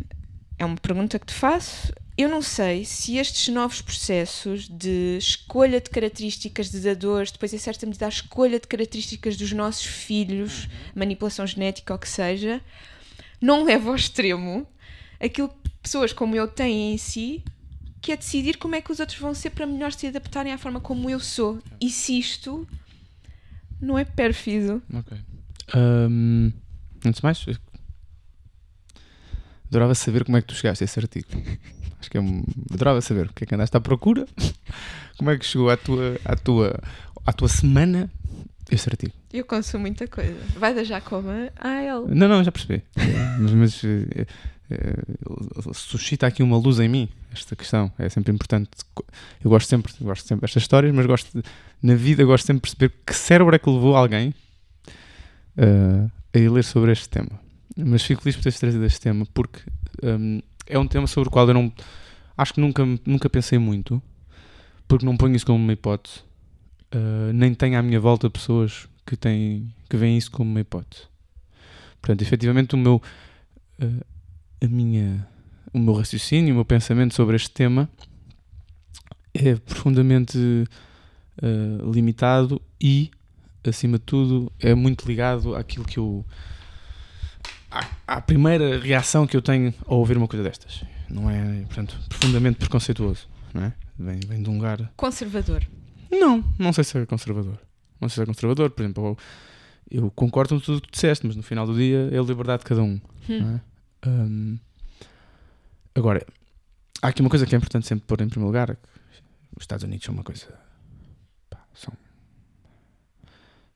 é uma pergunta que te faço, eu não sei se estes novos processos de escolha de características de dadores, depois em certa medida a escolha de características dos nossos filhos, manipulação genética ou o que seja, não leva ao extremo aquilo que pessoas como eu têm em si, que é decidir como é que os outros vão ser para melhor se adaptarem à forma como eu sou. E se isto não é pérfido? Ok. Ahm, antes de mais, adorava saber como é que tu chegaste a esse artigo. Acho que é um... Adorava saber o que é que andaste à procura, como é que chegou à tua, à tua, à tua semana esse artigo. Eu consumo muita coisa. Vai da Jacoma a ele. Não, não, já percebi. mas mas, eh, suscita aqui uma luz em mim esta questão. É sempre importante. Eu gosto sempre, gosto sempre destas histórias, mas gosto de- na vida gosto sempre de perceber que cérebro é que levou alguém eh, a ir ler sobre este tema. Mas fico feliz por teres trazido este tema porque hum, é um tema sobre o qual eu não acho que nunca, nunca pensei muito, porque não ponho isso como uma hipótese. Uh, nem tenho à minha volta pessoas que têm que veem isso como uma hipótese. Portanto, efetivamente o meu uh, a minha o meu raciocínio, o meu pensamento sobre este tema é profundamente uh, limitado e acima de tudo é muito ligado àquilo que eu à, à primeira reação que eu tenho ao ouvir uma coisa destas. Não é, portanto, profundamente preconceituoso, não é? Vem, vem de um lugar Conservador. não, não sei se é conservador. Não sei se é conservador, por exemplo, eu, eu concordo com tudo o que tu disseste, mas no final do dia é a liberdade de cada um. Hum. não é? Hum, agora, há aqui uma coisa que é importante sempre pôr em primeiro lugar: os Estados Unidos são uma coisa. pá, são,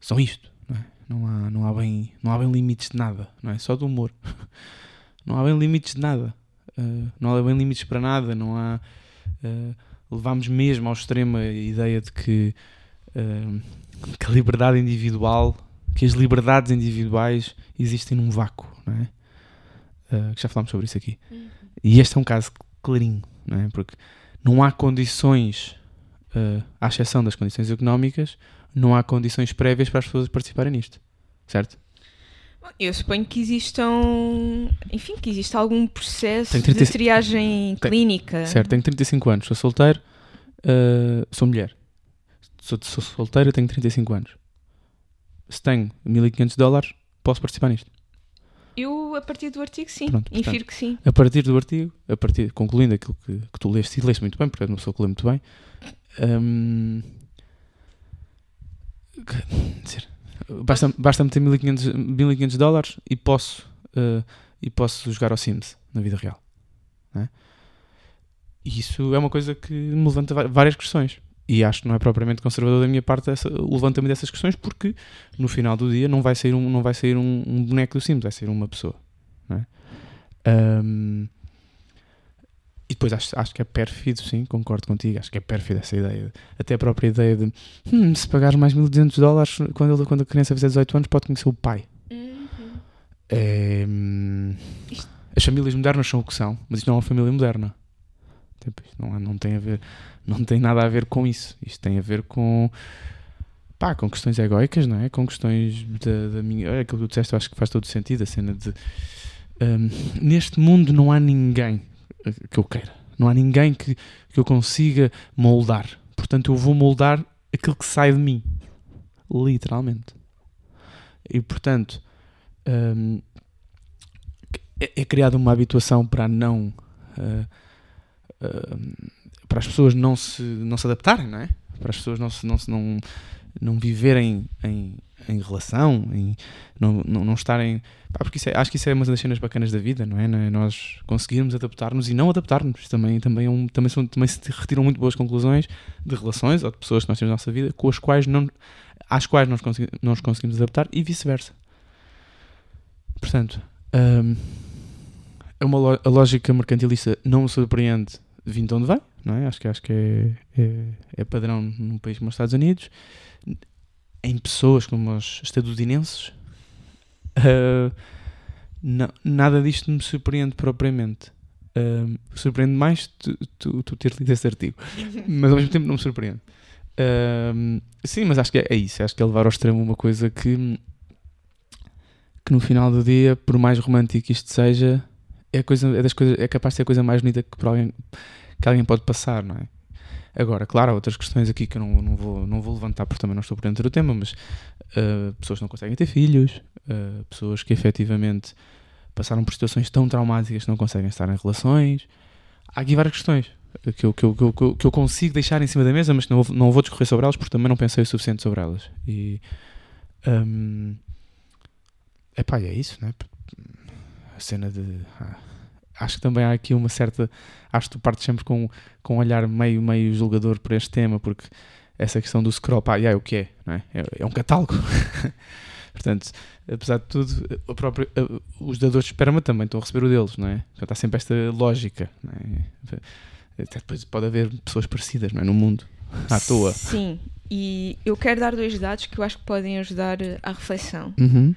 são isto, não é? Não há, não, há bem, não há bem limites de nada, não é? Só do humor. não há bem limites de nada. Uh, não há bem limites para nada, não há. uh, levámos mesmo ao extremo a ideia de que, uh, que a liberdade individual, que as liberdades individuais existem num vácuo, não é? Uh, que já falámos sobre isso aqui. E este é um caso clarinho, não é? Porque não há condições, uh, à exceção das condições económicas, não há condições prévias para as pessoas participarem nisto, certo? Eu suponho que existam, enfim, que exista algum processo Tenho de 35 triagem Tem- clínica. Certo, tenho 35 anos, sou solteiro, uh, sou mulher. Sou, sou solteiro, tenho 35 anos. Se tenho 1500 dólares, posso participar nisto. Eu, a partir do artigo, sim. Pronto, portanto, Infiro que sim. A partir do artigo, a partir, concluindo aquilo que, que tu leste, e leste muito bem, porque é uma pessoa que lê muito bem, hum, dizer, basta, basta meter 1500, 1500 dólares e posso, uh, e posso jogar ao Sims na vida real. é? E isso é uma coisa que me levanta va- várias questões. E acho que não é propriamente conservador da minha parte essa- o levantamento dessas questões, porque no final do dia não vai sair um, não vai sair um, um boneco do Sims, vai sair uma pessoa. é? Um, e depois acho, acho que é pérfido, sim, concordo contigo. Acho que é pérfido essa ideia. Até a própria ideia de "Hum, se pagares mais 1200 dólares quando, ele- quando a criança fizer 18 anos, pode conhecer o pai. É, hum, Isto- as famílias modernas são o que são, mas isto não é uma família moderna. Tipo, não, é- não tem a ver, não tem nada a ver com isso. Isto tem a ver com pá, com questões egóicas, não é? Com questões da, da minha. Olha, aquilo que tu disseste, eu acho que faz todo sentido. A cena de hum, neste mundo não há ninguém que eu queira, não há ninguém que, que eu consiga moldar. Portanto, eu vou moldar aquilo que sai de mim, literalmente. E portanto, hum, é, é criada uma habituação para não ah, ah, para as pessoas não se, não se adaptarem, não é? Para as pessoas não se, não, se, não, não viverem em, em relação, em, não, não, não estarem. Pá, porque é- acho que isso é uma das cenas bacanas da vida, não é? Não é? Nós conseguirmos adaptar-nos e não adaptar-nos. Também, também, é um, também, são, também se retiram muito boas conclusões de relações ou de pessoas que nós temos na nossa vida com as quais não, às quais nós, consegui- nós conseguimos adaptar e vice-versa. Portanto, hum, é uma a lógica mercantilista não me surpreende vindo de onde vem, não é? Acho que, acho que é, é, é padrão num país como os Estados Unidos, em pessoas como os estadunidenses. ah, não- nada disto me surpreende propriamente. Ah, surpreende mais tu, tu, tu ter lido esse artigo, mas ao mesmo tempo não me surpreende. Ah, sim, mas acho que é, é isso. Acho que é levar ao extremo uma coisa que, que no final do dia, por mais romântico isto seja, é, coisa, é, das coisas, é capaz de ser a coisa mais bonita que, por alguém, que alguém pode passar, não é? Agora, claro, há outras questões aqui que eu não, não, vou, não vou levantar porque também não estou por dentro do tema, mas uh, pessoas que não conseguem ter filhos, uh, pessoas que efetivamente passaram por situações tão traumáticas que não conseguem estar em relações. Há aqui várias questões que eu, que eu, que eu, que eu- consigo deixar em cima da mesa, mas não, vou- não vou discorrer sobre elas porque também não pensei o suficiente sobre elas. E. Um, epá, e é isso, né? A cena de. ah, acho que também há aqui uma certa. Acho que tu partes sempre com, com um olhar meio, meio julgador para este tema, porque essa questão do scroll, pá, yeah, é o que é, não é? É, é um catálogo. Portanto, apesar de tudo, a própria, a- os dadores de esperma também estão a receber o deles, não é? Portanto, há sempre esta lógica, não é? Até depois pode haver pessoas parecidas, não é? No mundo, à toa. Sim, e eu quero dar dois dados que eu acho que podem ajudar eh, à reflexão. Uhum.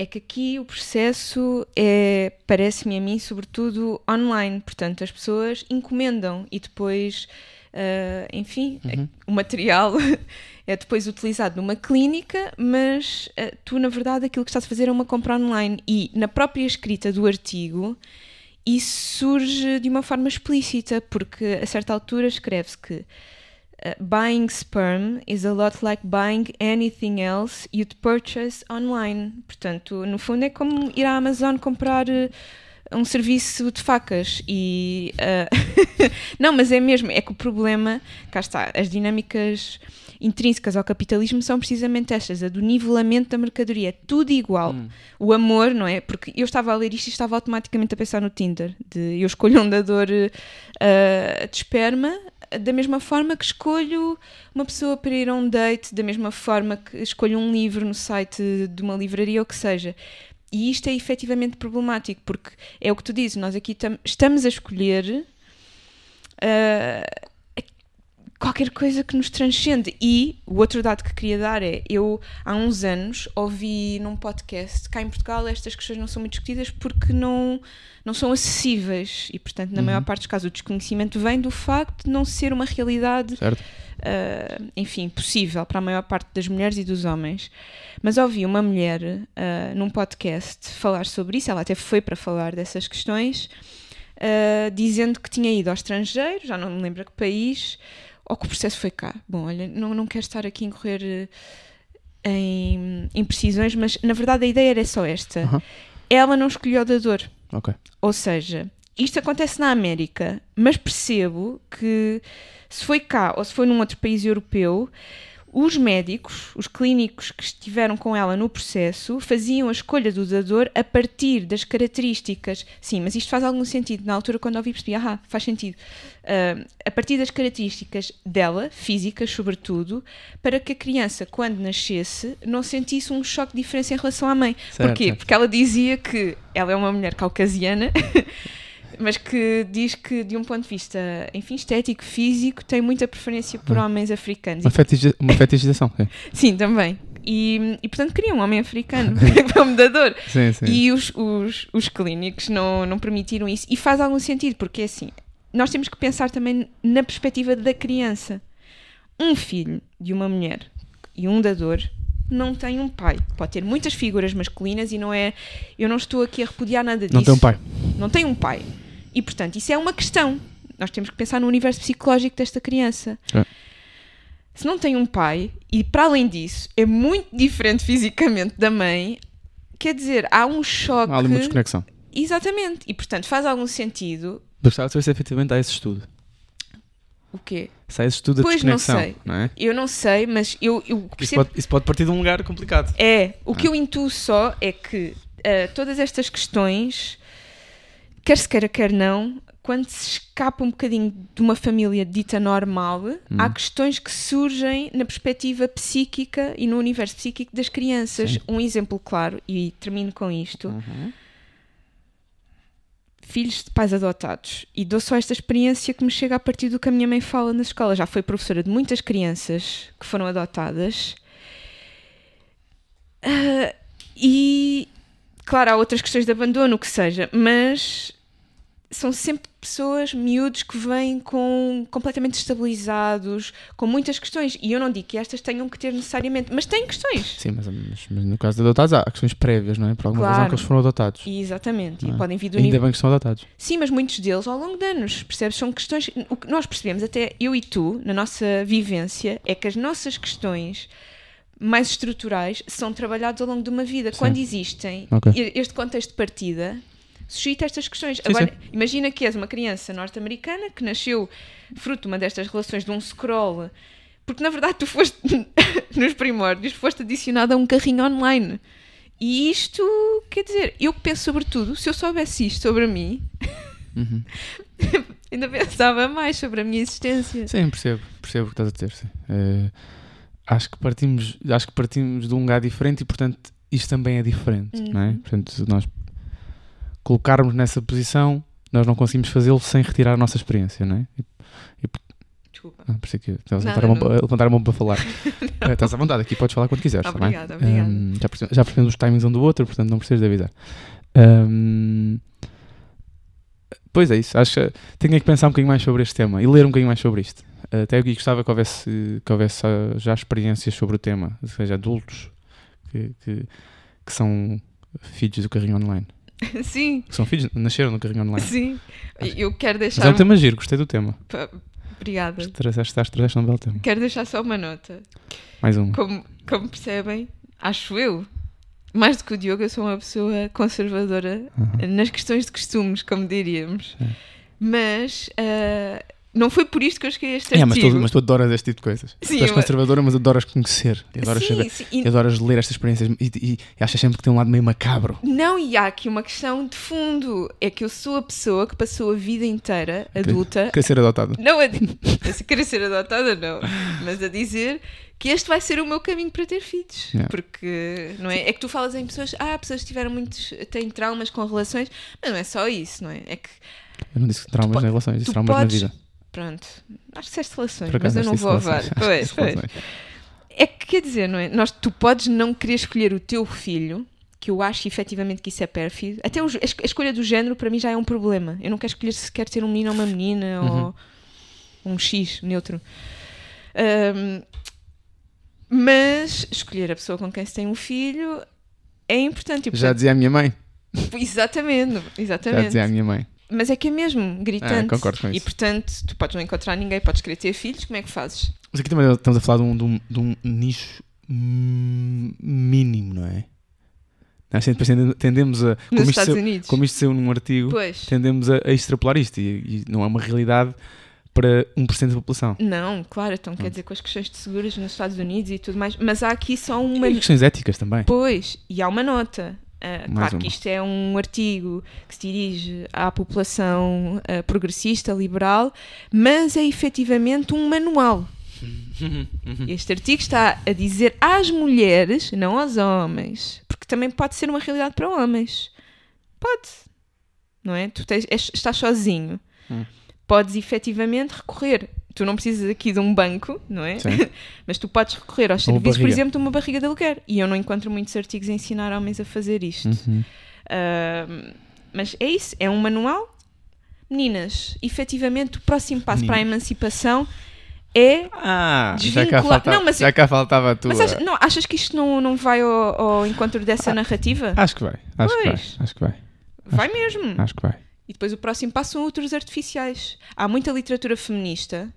É que aqui o processo é, parece-me a mim, sobretudo online. Portanto, as pessoas encomendam e depois, eh, enfim, Uhum. o material é depois utilizado numa clínica, mas eh, tu, na verdade, aquilo que estás a fazer é uma compra online. E na própria escrita do artigo, isso surge de uma forma explícita, porque a certa altura escreve-se que Uh, buying sperm is a lot like buying anything else you'd purchase online. Portanto, no fundo é como ir à Amazon comprar uh, um serviço de facas e uh, não, mas é mesmo, é que o problema, cá está, as dinâmicas intrínsecas ao capitalismo são precisamente estas, a do nivelamento da mercadoria, é tudo igual. Hum. O amor, não é? Porque eu estava a ler isto e estava automaticamente a pensar no Tinder, de eu escolho um dador uh, de esperma da mesma forma que escolho uma pessoa para ir a um date, da mesma forma que escolho um livro no site de uma livraria ou que seja. E isto é efetivamente problemático, porque é o que tu dizes, nós aqui tam estamos a escolher uh, qualquer coisa que nos transcende. E o outro dado que queria dar é: eu há uns anos ouvi num podcast cá em Portugal estas questões não são muito discutidas porque não, não são acessíveis e, portanto, na Uhum. maior parte dos casos, o desconhecimento vem do facto de não ser uma realidade uh, enfim, possível para a maior parte das mulheres e dos homens. Mas ouvi uma mulher uh, num podcast falar sobre isso, ela até foi para falar dessas questões, uh, dizendo que tinha ido ao estrangeiro, já não me lembro a que país, ou que o processo foi cá. Bom, olha, não, não quero estar aqui a incorrer uh, em imprecisões, mas na verdade a ideia era só esta. Aham. Ela não escolheu o dador. Ok. Ou seja, isto acontece na América, mas percebo que se foi cá ou se foi num outro país europeu, os médicos, os clínicos que estiveram com ela no processo, faziam a escolha do dador a partir das características. Sim, mas isto faz algum sentido. Na altura, quando ouvi, percebi, ah, faz sentido. Ah, a partir das características dela, físicas sobretudo, para que a criança, quando nascesse, não sentisse um choque de diferença em relação à mãe. Certo, Porquê? certo. Porque ela dizia que ela é uma mulher caucasiana, mas que diz que, de um ponto de vista, enfim, estético, físico, tem muita preferência por Hum. homens africanos. Uma, fetiche, uma fetichização. é. Sim, também. E, e portanto queria um homem africano como dador. Sim, sim. E os, os, os clínicos não, não permitiram isso. E faz algum sentido, porque é assim, nós temos que pensar também na perspectiva da criança. Um filho de uma mulher e um dador não tem um pai. Pode ter muitas figuras masculinas e não é. Eu não estou aqui a repudiar nada disso. Não tem um pai. Não tem um pai. E portanto, isso é uma questão. Nós temos que pensar no universo psicológico desta criança. É. Se não tem um pai, e para além disso, é muito diferente fisicamente da mãe, quer dizer, há um choque. Há ali uma desconexão. Exatamente. E portanto, faz algum sentido. Gostava de saber se efetivamente há esse estudo. O quê? Se há esse estudo da Pois, não desconexão. sei. Não é? Eu não sei, mas eu, eu Isso percebo. pode, isso pode partir de um lugar complicado. É, o Ah. que eu intuo só é que ah, todas estas questões, quer se queira, quer não, quando se escapa um bocadinho de uma família dita normal, há Hum. questões que surgem na perspectiva psíquica e no universo psíquico das crianças. Sim. Um exemplo claro, e termino com isto: Uhum. filhos de pais adotados. E dou só esta experiência que me chega a partir do que a minha mãe fala na escola. Já foi professora de muitas crianças que foram adotadas. Ah, e, claro, há outras questões de abandono, o que seja, mas são sempre pessoas, miúdos, que vêm com completamente estabilizados, com muitas questões. E eu não digo que estas tenham que ter necessariamente, mas têm questões. Sim, mas, mas- mas no caso de adotados há questões prévias, não é? Por alguma Claro. razão que eles foram adotados. Exatamente, Não e é? podem vir do Ainda nível. bem que são adotados. Sim, mas muitos deles ao longo de anos, percebes? São questões. O que nós percebemos, até eu e tu, na nossa vivência, é que as nossas questões mais estruturais são trabalhadas ao longo de uma vida. Sim. Quando existem Ok. e- este contexto de partida, suscita estas questões. Sim, Agora, imagina que és uma criança norte-americana que nasceu fruto de uma destas relações de um scroll. Porque na verdade tu foste, nos primórdios, foste adicionado a um carrinho online. E isto, quer dizer, eu que penso sobre tudo, se eu soubesse isto sobre mim, Uhum. ainda pensava mais sobre a minha existência. Sim, percebo, percebo o que estás a dizer. sim. Eh, acho, que partimos, acho que partimos de um lugar diferente e, portanto, isto também é diferente, não é? Uhum. Portanto, se nós colocarmos nessa posição, nós não conseguimos fazê-lo sem retirar a nossa experiência, não é? E- Desculpa. Ah, que estavas a levantar a mão para falar. Eh, estás à vontade, aqui podes falar quando quiseres. está bem? Obrigada, obrigada. Ehm, já, percebemos, já percebemos os timings um do outro, portanto não precisas de avisar. Ehm, pois é isso, acho que tenho é que pensar um bocadinho mais sobre este tema e ler um bocadinho mais sobre isto. Até aqui gostava que houvesse, que houvesse ah, já experiências sobre o tema, ou seja, adultos que, que, que são filhos do carrinho online. Sim, Que são filhos, nasceram no carrinho online. sim. Eu quero Mas deixar. é um tema giro, gostei do tema. Pa- Obrigada. Estás- trouxeste um belo tema. Quero deixar só uma nota. Mais um. Como, como percebem, acho eu, mais do que o Diogo, eu sou uma pessoa conservadora Uhum. nas questões de costumes, como diríamos. É. Mas ah, não foi por isto que eu cheguei a este É, mas tu, mas tu adoras este tipo de coisas. Sim, tu és eu- conservadora, mas adoras conhecer. Adoras, sim, saber, sim, e adoras ler estas experiências e, e, e achas sempre que tem um lado meio macabro. Não, e há aqui uma questão de fundo. É que eu sou a pessoa que passou a vida inteira adulta Quer ser adotado. Não a, querer ser adotada, não. Mas a dizer que este vai ser o meu caminho para ter filhos. Yeah. Porque, não é? É que tu falas em pessoas, ah, pessoas que tiveram muitos, têm traumas com relações, mas não é só isso, não é? É que Eu não disse traumas po- em relações, disse tu traumas podes- na vida. Pronto. Acho que disseste relações, mas eu não vou que Pois, pois. É que quer dizer, não é? Nós, tu podes não querer escolher o teu filho, que eu acho efetivamente que isso é pérfido. Até o- a es- a escolha do género para mim já é um problema. Eu não quero escolher se quero ter um menino ou uma menina Uhum. ou um X neutro. Ahm, mas escolher a pessoa com quem se tem um filho é importante. Já dizia a minha mãe. exatamente, Já exatamente. dizia a minha mãe. Mas é que é mesmo gritante. Ah, concordo com E isso. portanto, tu podes não encontrar ninguém, podes querer ter filhos, como é que fazes? Mas aqui também estamos a falar de um, de um, de um nicho mínimo, não é? Nós sempre tendemos- a. Nos Como isto, Estados saiu, Unidos. como isto saiu num artigo, Pois. tendemos a, a extrapolar isto e, e não é uma realidade para 1% da população. Não, claro, então quer dizer com as questões de seguros nos Estados Unidos e tudo mais, mas há aqui só uma. E questões éticas também. Pois, e há uma nota. Mais claro uma. que isto é um artigo que se dirige à população ah, progressista, liberal, mas é efetivamente um manual. Este artigo está a dizer às mulheres, não aos homens, porque também pode ser uma realidade para homens. Pode, não é? Tu tens- és- estás sozinho, Hum. podes efetivamente recorrer. Tu não precisas aqui de um banco, não é? Sim. Mas tu podes recorrer aos Ou serviços, por exemplo, de uma barriga de aluguer. E eu não encontro muitos artigos a ensinar homens a fazer isto. Uhum. Ahm, mas é isso, é um manual. Meninas, efetivamente, o próximo passo para a emancipação é. Ah, já cá, Desvincular- faltava, Não, mas- já cá faltava a tua. Mas achas, não, achas que isto não, não vai ao, ao encontro dessa narrativa? Acho que vai. Acho que vai. Pois. Acho que vai. vai mesmo. Acho que vai. E depois o próximo passo são outros artificiais. Há muita literatura feminista,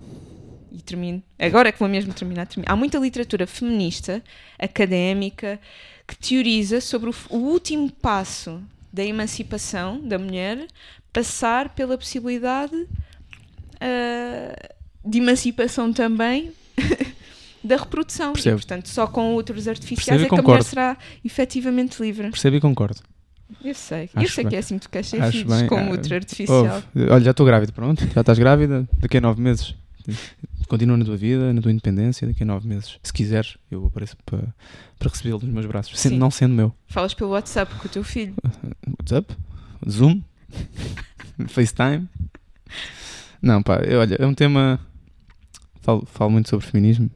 e termino, agora é que vou mesmo terminar, termino. há muita literatura feminista, académica, que teoriza sobre o, o último passo da emancipação da mulher passar pela possibilidade ah, de emancipação também da reprodução. Percebo. E, portanto, só com outros artificiais Percebo é que a mulher concordo. será efetivamente livre. Percebo e concordo. Eu sei. eu Acho sei bem. que é assim que tu queres Acho filhos, bem. com Ah, outro artificial. Ouve, olha, já estou grávida, pronto. Já estás grávida. Daqui a nove meses. Continua na tua vida, na tua independência. Daqui a nove meses. Se quiseres, eu apareço para, para recebê-lo nos meus braços. Sendo, não sendo meu. Falas pelo WhatsApp com o teu filho. WhatsApp? Zoom? FaceTime? Não, pá, eu- olha, é um tema. Falo, falo muito sobre feminismo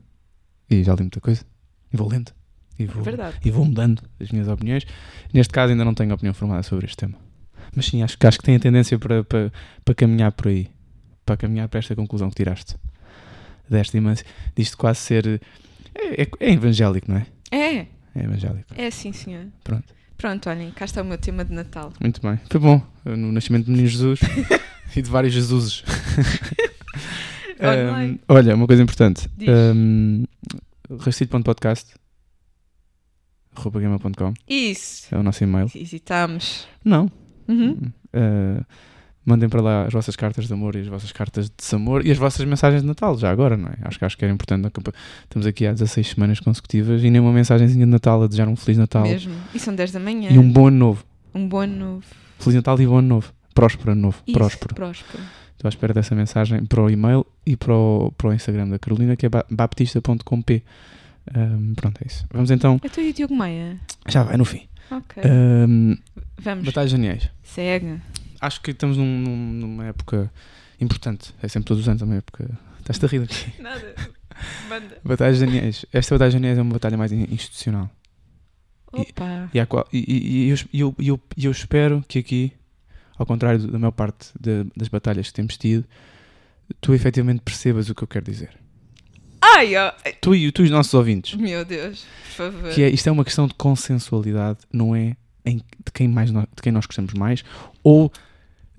e já li muita coisa. E vou lendo. E vou, Verdade. e vou mudando as minhas opiniões. Neste caso, ainda não tenho opinião formada sobre este tema. Mas sim, acho, que- acho que tem a tendência para, para, para caminhar por aí. Para caminhar para esta conclusão que tiraste. Desta imensa. Disto quase ser. É, é- é evangélico, não é? É, É evangélico. é sim, senhor. Pronto. Pronto, olhem, cá está o meu tema de Natal. Muito bem. Foi bom. No nascimento do menino Jesus e de vários Jesuses. Um, olha, uma coisa importante. Um, Rastilho.podcast gmail.com Isso. é o nosso e-mail. Hesitámos. Não. Uhum. Uh, mandem para lá as vossas cartas de amor e as vossas cartas de desamor e as vossas mensagens de Natal, já agora, não é? Acho que, acho que era importante. Estamos aqui há 16 semanas consecutivas e nem uma mensagenzinha de Natal a desejar um Feliz Natal Mesmo. E são 10 da manhã. e um bom ano novo. Um bom ano novo. Feliz Natal e bom ano novo. Próspero ano novo. Isso, Próspero. Próspero. Estou à espera dessa mensagem para o e-mail e para o, para o Instagram da Carolina, que é ba- baptista.com.p. Um, pronto, é isso. Vamos então. Então e o Diogo Maia? Já vai no fim. Ok. Um, Vamos. batalhas geniais. Segue. Acho que estamos num- num- numa época importante. É sempre todos os anos uma época. Estás-te a rir aqui. Nada. Manda. Batalhas geniais. Esta batalha geniais é uma batalha mais in- institucional. Opa. E, há qual- e- e- e eu, e eu, e eu, e eu espero que aqui, ao contrário da maior parte de- das batalhas que temos tido, tu efetivamente percebas o que eu quero dizer. Ai, ó. Tu e, tu e os nossos ouvintes. Meu Deus. Por favor. Que é, isto é uma questão de consensualidade, não é em, de, quem mais nós, de quem nós gostamos mais ou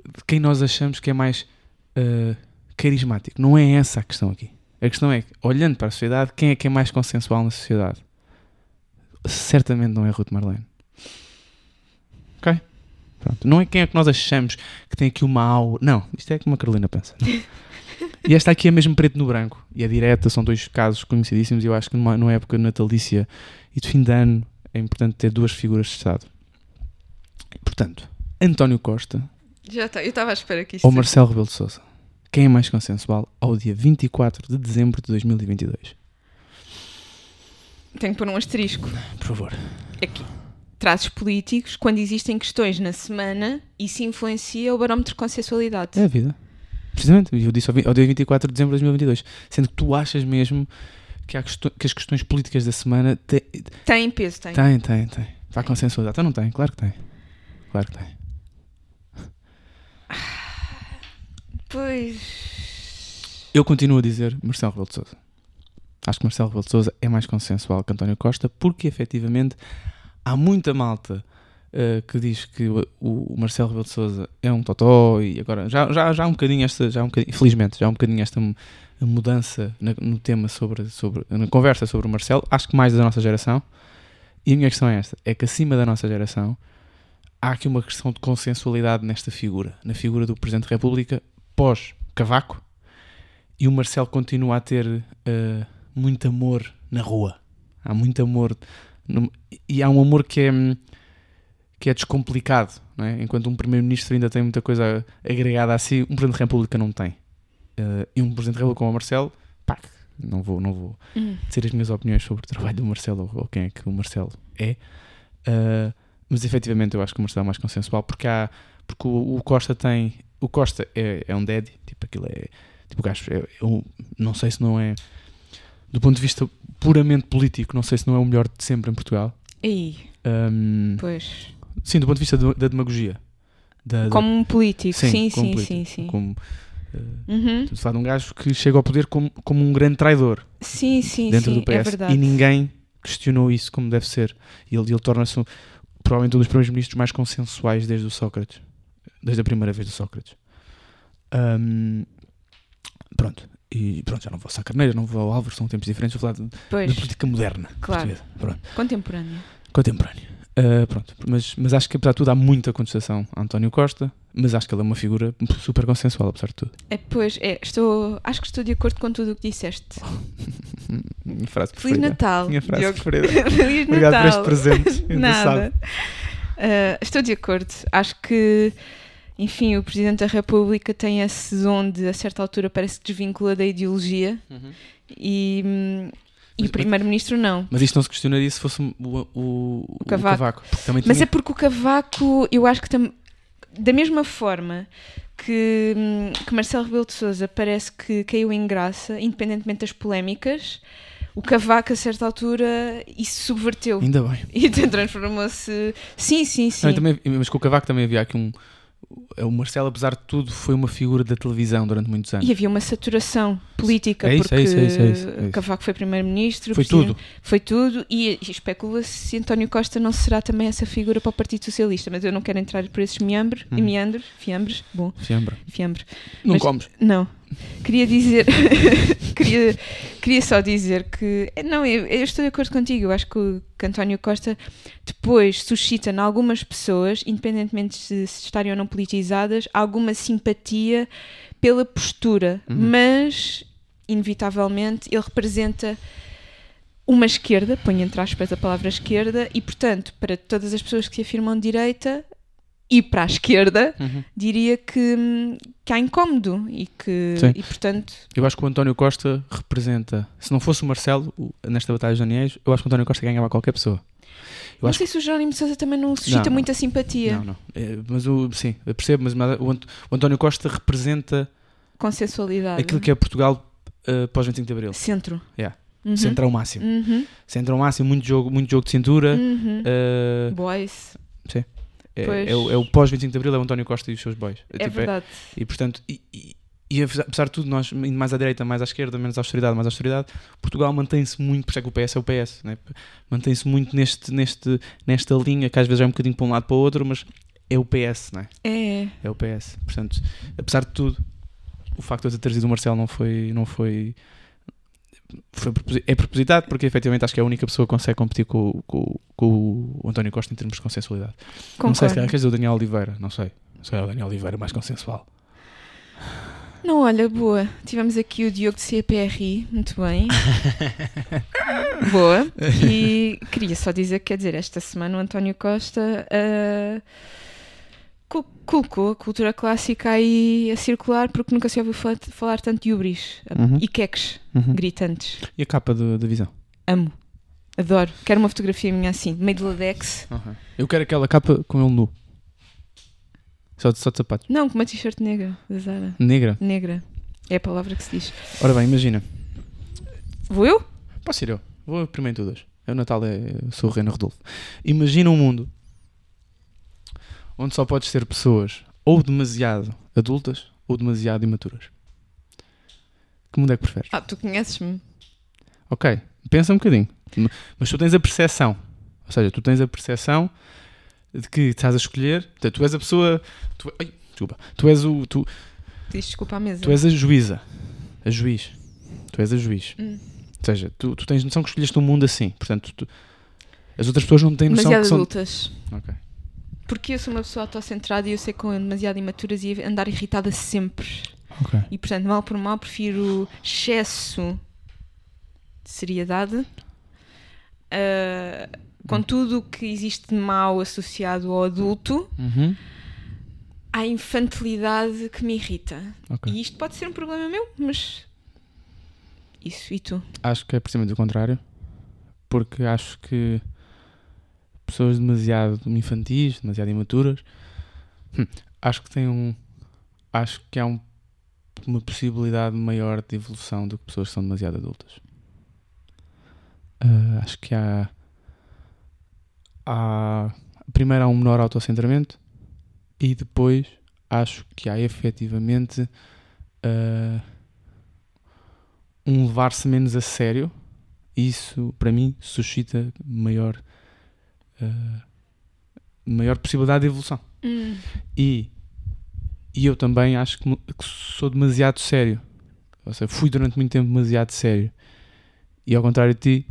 de quem nós achamos que é mais uh, carismático. Não é essa a questão aqui. A questão é, olhando para a sociedade, quem é que é mais consensual na sociedade? Certamente não é Ruth Marlene. Ok? Pronto. Não é quem é que nós achamos que tem aqui uma aura. Não, isto é como a Carolina pensa. E esta aqui é mesmo preto no branco. E é direta, são dois casos conhecidíssimos. E eu acho que numa, numa época natalícia e de fim de ano é importante ter duas figuras de Estado. Portanto, António Costa Já está. Eu estava à espera que isto. ou Marcelo Rebelo de Sousa? Quem é mais consensual ao dia 24 de dezembro de 2022? Tenho que pôr um asterisco. Por favor. Aqui. Traços políticos quando existem questões na semana e se influencia o barómetro de consensualidade. É a vida. Precisamente, eu disse ao dia 24 de dezembro de 2022. Sendo que tu achas mesmo que, há que as questões políticas da semana te- Tem peso, tem. têm, têm, têm. Vai consensualizar. Então não tem, claro que tem. Claro que tem. Pois. Eu continuo a dizer Marcelo Rebelo de Sousa. Acho que Marcelo Rebelo de Sousa é mais consensual que António Costa porque efetivamente há muita malta eh, que diz que o, o Marcelo Rebelo de Sousa é um totó e agora já, já, já há um bocadinho esta, já um bocadinho, felizmente, já há um bocadinho esta mu- mudança na- no tema sobre, sobre, na conversa sobre o Marcelo, acho que mais da nossa geração. E a minha questão é esta: é que acima da nossa geração há aqui uma questão de consensualidade nesta figura, na figura do Presidente da República pós-Cavaco, e o Marcelo continua a ter eh, muito amor na rua. Há muito amor. no- e há um amor que é, hum, que é descomplicado, não é? enquanto um Primeiro-Ministro ainda tem muita coisa agregada a si, um Presidente da República não tem. Eh, e um Presidente da República como o Marcelo, pá, não vou, não vou Hum. dizer as minhas opiniões sobre o trabalho do Marcelo ou, quem é que o Marcelo é. Uh, mas efetivamente eu acho que o Marcelo é mais consensual porque há porque o, o Costa tem o Costa é, é um daddy tipo aquilo é tipo gajo é, eu não sei se não é do ponto de vista puramente político não sei se não é o melhor de sempre em Portugal Aí, Um, pois. Sim do ponto de vista da demagogia da, Como um político. Sim, como sim, político, sim, sim. como uh, Uhum. estamos a falar de um gajo que chega ao poder como, como um grande traidor Sim, sim, dentro sim. do PS É verdade. e ninguém questionou isso como deve ser. E ele, ele torna-se um- provavelmente um dos primeiros ministros mais consensuais desde o Sócrates, desde a primeira vez do Sócrates. Ahm, pronto, e pronto, já não vou ao Sacarneira, não vou ao Álvaro, são tempos diferentes, vou falar de, da política moderna claro. portuguesa. Pronto, Contemporâneo. contemporânea. Ah, pronto, mas, mas acho que apesar de tudo há muita contestação a António Costa, mas acho que ele é uma figura super consensual, apesar de tudo. É, pois, é, estou, acho que estou de acordo com tudo o que disseste. Minha frase Feliz preferida. Natal. Minha frase Diogo. preferida. Feliz Obrigado por Natal. este presente. ainda Nada. sabe. Ah, estou de acordo. Acho que, enfim, o Presidente da República tem esse dom de, a certa altura, parece que desvincula da ideologia e, hum, e Mas- o Primeiro-Ministro não. Mas isto não se questionaria se fosse o, o, o, Cavaco. porque também Mas tinha- é porque o Cavaco, eu acho que tam- da mesma forma que, hum, que Marcelo Rebelo de Sousa parece que caiu em graça, independentemente das polémicas, o Cavaco, a certa altura, isso subverteu. Ainda bem. E transformou-se. Sim, sim, sim. Não, também- mas com o Cavaco também havia aqui um. O Marcelo, apesar de tudo, foi uma figura da televisão durante muitos anos. E havia uma saturação política, É isso, porque é isso, é isso, é isso, é isso. Cavaco foi primeiro-ministro. Foi tudo. Foi tudo, e, e especula-se se António Costa não será também essa figura para o Partido Socialista, mas eu não quero entrar por esses meandros, Hum. meandros, fiambres, bom, Fiambra. fiambre. Não Mas- comes. Não. Queria dizer. queria, queria só dizer que. Não, eu, eu estou de acordo contigo. Eu acho que, o- que António Costa depois suscita em algumas pessoas, independentemente se, se estarem ou não politizadas, alguma simpatia pela postura. Uhum. Mas, inevitavelmente, ele representa uma esquerda, ponho entre aspas a palavra esquerda, e portanto, para todas as pessoas que se afirmam de direita e para a esquerda, Uhum. diria que, que há incómodo e que Sim. e portanto Eu acho que o António Costa representa. Se não fosse o Marcelo, nesta Batalha dos Anéis, eu acho que o António Costa ganhava qualquer pessoa. Eu não acho sei se o Jerónimo Sousa também não suscita Não, muita simpatia Não, não. É, mas o, sim, eu percebo, mas o Ant- o António Costa representa consensualidade aquilo que é Portugal uh, pós 25 de Abril. centro Yeah. Uhum. Centro ao máximo. Uhum. Centro ao máximo, muito jogo, muito jogo de cintura. Uhum. uh, boys é, Pois. é o, é o pós 25 de Abril, é o António Costa e os seus boys. é tipo, verdade E portanto, e, e- e apesar de tudo, nós indo mais à direita, mais à esquerda, menos austeridade, mais austeridade, Portugal mantém-se muito, por isso é que o PS é o PS, né? mantém-se muito neste, neste, nesta linha, que às vezes é um bocadinho para um lado para o outro, mas é o PS, não é? é É o PS. Portanto, apesar de tudo, o facto de eu ter trazido o Marcelo não foi. Não foi foi é propositado porque efetivamente acho que é a única pessoa que consegue competir com, com, com o António Costa em termos de consensualidade. Não sei se concordo calhar dizer o Daniel Oliveira, não sei. Se calhar o Daniel Oliveira é mais consensual. não olha boa tivemos aqui o Diogo de CPRI muito bem boa e queria só dizer que quer dizer esta semana o António Costa co- colocou a cultura clássica aí a circular porque nunca se ouviu falar, falar tanto de ubris Uhum. e queques Uhum. gritantes E a capa do- da visão? Amo. Adoro. Quero uma fotografia minha assim, meio de ladex. Eu quero aquela capa com ele nu. Só, de- só de sapatos. Não, com uma t-shirt negra da Zara. Negra. Negra. É a palavra que se diz. Ora bem, imagina. Vou eu? Posso ir eu? Vou primeiro todas. É o Natal, é, eu sou o Reino Rodolfo. Imagina um mundo onde só podes ter pessoas ou demasiado adultas ou demasiado imaturas. Que mundo é que preferes? Ah, tu conheces-me. Ok, pensa um bocadinho. Mas tu tens a percepção. Ou seja, tu tens a percepção de que estás a escolher. Portanto, tu és a pessoa. Tu, ai, desculpa. Tu és, o, tu, Diz desculpa à mesa. tu és a juíza. A juiz. Tu és a juiz. Hum. Ou seja, tu, tu tens noção que escolheste um mundo assim. Portanto, tu- as outras pessoas não têm noção demasiado que são. adultas. Ok. Porque eu sou uma pessoa autocentrada e eu sei que com demasiado imaturas ia andar irritada sempre. Ok. E portanto, mal por mal, prefiro excesso de seriedade ah, com tudo o que existe de mau associado ao adulto Uhum. à infantilidade que me irrita. Ok. E isto pode ser um problema meu, mas. Isso, e tu? Acho que é precisamente o contrário. Porque acho que pessoas demasiado infantis, demasiado imaturas, hum, acho que têm um. Acho que há um- uma possibilidade maior de evolução do que pessoas que são demasiado adultas. Ah, acho que há. há primeiro há um menor autocentramento e depois acho que há efetivamente ah, um levar-se menos a sério. Isso, para mim, suscita maior, ah, maior possibilidade de evolução. E, e eu também acho que, que sou demasiado sério. Ou seja, fui durante muito tempo demasiado sério. E ao contrário de ti,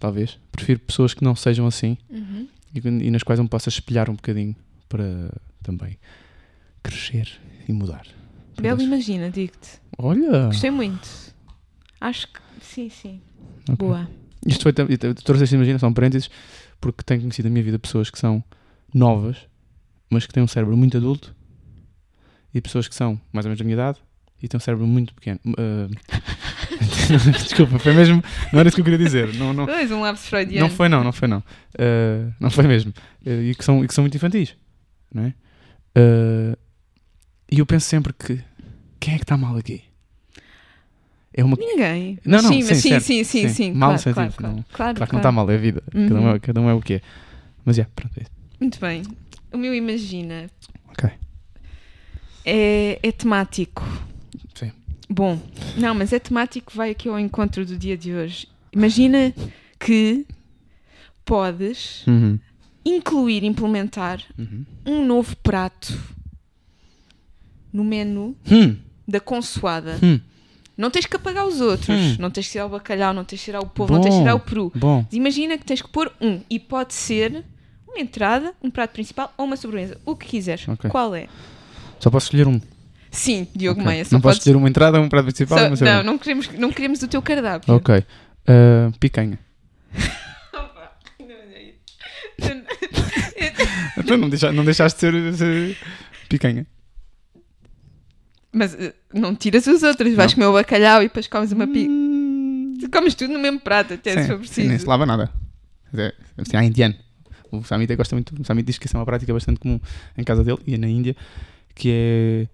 talvez, prefiro pessoas que não sejam assim Uhum. e, e nas quais eu me possa espelhar um bocadinho para também crescer e mudar. Belo, imagina, digo-te. Olha! Gostei muito. Acho que. Sim, sim. Ok. Boa. Isto foi, tam- eu te- trouxe esta imaginação parênteses porque tenho conhecido na minha vida pessoas que são novas, mas que têm um cérebro muito adulto e pessoas que são mais ou menos da minha idade e têm um cérebro muito pequeno. Ah, Desculpa, foi mesmo. Não era isso que eu queria dizer. Não, não, Pois, um lapso freudiano. não foi, não, não foi, não. Ah, não foi mesmo. Ah, e, que são, e que são muito infantis, não é? E eu penso sempre que quem é que está mal aqui? É uma. Ninguém. Não, não, sim, mas sim, sim, sim, sim, sim. Mal claro, sentido, claro, não- claro, claro, Claro que não está mal, é a vida. Cada, um é, Uhum. cada um é o que é. Mas é, pronto. É. isso. Muito bem. O meu imagina Ok. é, é temático. Sim. Bom, não, mas é temático, vai aqui ao encontro do dia de hoje. Imagina que podes Uhum. incluir, implementar Uhum. um novo prato no menu Hum. da consoada. Hum. Não tens que apagar os outros. Hum. Não tens que tirar o bacalhau, não tens que tirar o polvo, não tens que tirar o peru. Bom. Imagina que tens que pôr um e pode ser uma entrada, um prato principal ou uma sobremesa. O que quiseres. Ok. Qual é? Só posso escolher um. Sim, Diogo Ok. Maia. Só Não posso escolher uma entrada, um prato principal só- uma sobremesa. Não, não queremos, não queremos o teu cardápio. Ok. Ah, picanha. Então não, deixa, não deixaste de ser, ser picanha. Mas eh, não tiras os outros. Vais comer o bacalhau e depois comes uma pica. Hum. Comes tudo no mesmo prato, até se Sim, for sim, preciso. nem se lava nada. É, assim, há indiano. O Samit gosta muito. O Samit diz que isso é uma prática bastante comum em casa dele e na Índia, que é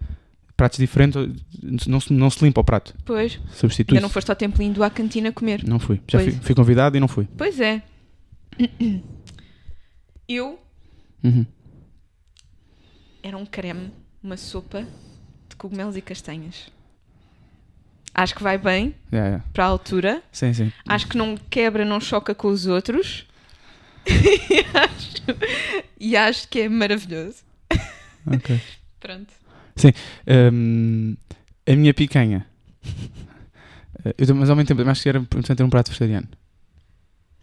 pratos diferentes, não se, não se limpa o prato, Pois, substitui. ainda não foste ao templo indo à cantina comer. Não fui. Já fui, fui convidado e não fui. Pois é. Eu Uhum. era um creme, uma sopa cogumelos e castanhas. Acho que vai bem Yeah, yeah. para a altura. Sim, sim. Acho que não quebra, não choca com os outros. e, acho, e acho que é maravilhoso. Ok. Pronto. Hum, a minha picanha. Eu, mas ao mesmo tempo, acho que era importante ter um prato vegetariano.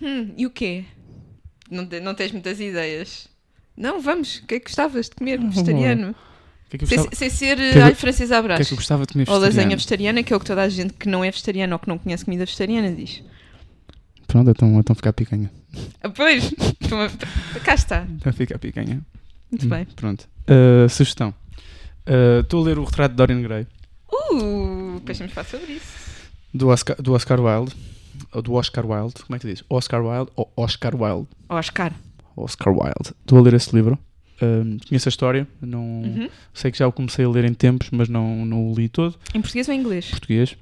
Hum, e o quê? Não, não tens muitas ideias? Não, vamos. O que é que gostavas de comer? Não, Vegetariano. O que é que Sem, gostava, sem ser que alho francês à o que é brás. que eu gostava de comer Ou lasanha vegetariano? vegetariana, que é o que toda a gente que não é vegetariana ou que não conhece comida vegetariana diz. Pronto, então, então fica a picanha. Ah, pois, Então, cá está. Então fica a picanha. Muito Hum, bem. Pronto. Uh, sugestão. Uh, Estou a ler o retrato de Dorian Gray Uh, depois vamos falar sobre isso. do Oscar, do Oscar Wilde. Ou do Oscar Wilde. Como é que tu dizes? Oscar Wilde ou Oscar Wilde? Oscar. Oscar Wilde. Estou a ler esse livro Ahm, conheço a história, não, Uhum. sei que já o comecei a ler em tempos, mas não, não o li todo. Em português ou em inglês? Português.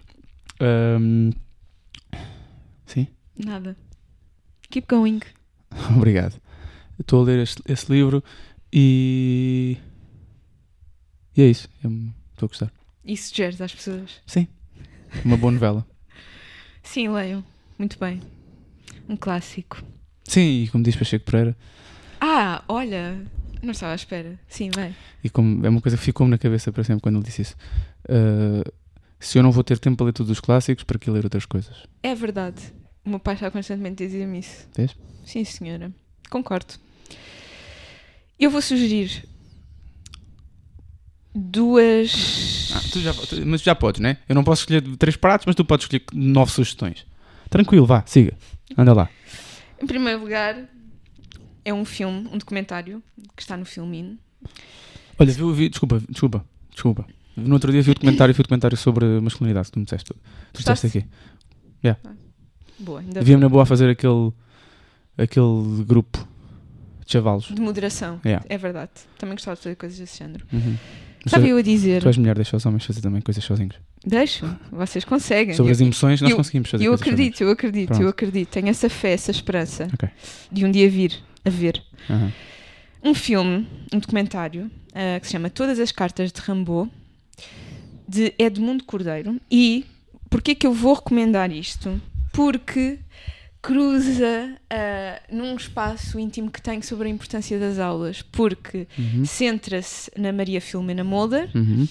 Sim, Nada. Keep going. obrigado. Estou a ler este- esse livro e. E é isso. Estou a gostar. E sugeres às pessoas? Uma boa novela. Sim, leiam. Muito bem. Um clássico. Sim, e como diz Pacheco Pereira, Ah, olha. Não estava à espera. Sim, vai. e como é uma coisa que ficou-me na cabeça para sempre quando ele disse isso. ah, se eu não vou ter tempo para ler todos os clássicos, para que ler outras coisas? É verdade. O meu pai está constantemente a dizer-me isso. Vês? Sim, senhora. Concordo. Eu vou sugerir duas. Ah, tu já, tu- mas já podes, né? Eu não posso escolher três pratos, mas tu podes escolher nove sugestões. Tranquilo, vá, siga. Anda lá. Em primeiro lugar, é um filme, um documentário que está no Filmin. Olha, vi, vi, desculpa, desculpa, desculpa. No outro dia vi o documentário, vi o documentário sobre masculinidade, tu me disseste tudo. Tu disseste aqui. Boa, ainda Via-me na boa a fazer aquele, aquele grupo de chavalos. de moderação. Yeah. É verdade. Também gostava de fazer coisas desse género. Uhum. Mas Estava eu a dizer. tu és mulher, deixa os homens fazer também coisas sozinhos. Deixo, vocês conseguem. Sobre as emoções, nós conseguimos fazer Eu coisas acredito, eu acredito, Pronto. eu acredito. Tenho essa fé, essa esperança Ok. de um dia vir a ver. Aham. um filme, um documentário ah, que se chama Todas as Cartas de Rambo, de Edmundo Cordeiro. E porquê que eu vou recomendar isto? Porque cruza ah, num espaço íntimo que tenho sobre a importância das aulas, porque Uhum. centra-se na Maria Filomena Mulder, Uhum.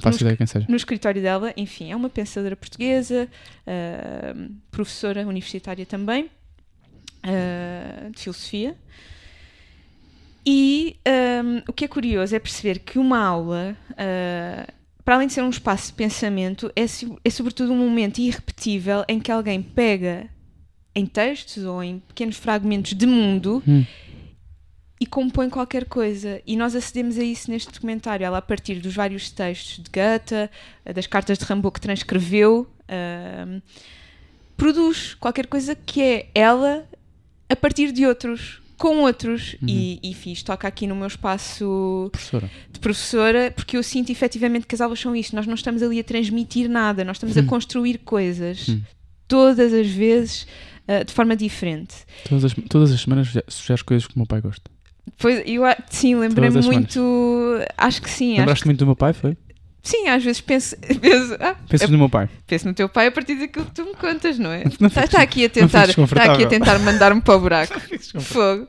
faço no no escritório dela, enfim, é uma pensadora portuguesa, ah, professora universitária também, ah, de filosofia. E ahm, o que é curioso é perceber que uma aula, ah, para além de ser um espaço de pensamento, é, é sobretudo um momento irrepetível em que alguém pega em textos ou em pequenos fragmentos de mundo Hum. e compõe qualquer coisa. E nós acedemos a isso neste documentário. Ela, a partir dos vários textos de Goethe, das cartas de Rambo que transcreveu, ahm, produz qualquer coisa que é ela a partir de outros, com outros. E, e fiz, toca aqui no meu espaço Professora. de professora, porque eu sinto efetivamente que as aulas são isto. Nós não estamos ali a transmitir nada, nós estamos a construir coisas. Hum. Todas as vezes. ah, de forma diferente. Todas as, todas as semanas suge- sugeres coisas que o meu pai gosta. Pois, eu, sim, lembrei-me muito. Acho que sim. Lembraste que, muito do meu pai, foi? Sim, às vezes penso, penso, ah, Pensas eu no meu pai. penso no teu pai a partir daquilo que tu me contas, não é? Está fiques- aqui a tentar, está aqui a tentar mandar-me para o buraco. Fogo.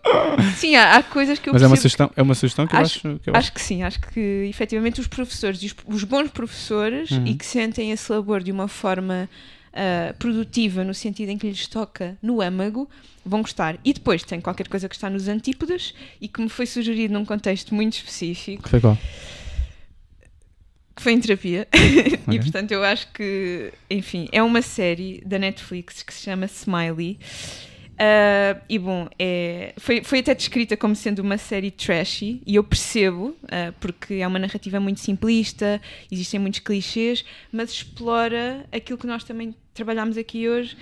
Sim, há, há coisas que eu Mas é uma, sugestão, é uma sugestão que eu Acho- acho que eu Acho que sim, acho que efetivamente os professores, e os, os bons professores Uhum. e que sentem esse labor de uma forma ah, produtiva, no sentido em que lhes toca no âmago, vão gostar. E depois tem qualquer coisa que está nos antípodas e que me foi sugerido num contexto muito específico, que foi qual? Que foi em terapia. e Ok. portanto eu acho que, enfim, é uma série da Netflix que se chama Smiley. Ah, e bom, é, foi, foi até descrita como sendo uma série trashy, e eu percebo, ah, porque é uma narrativa muito simplista, existem muitos clichês, mas explora aquilo que nós também trabalhamos aqui hoje,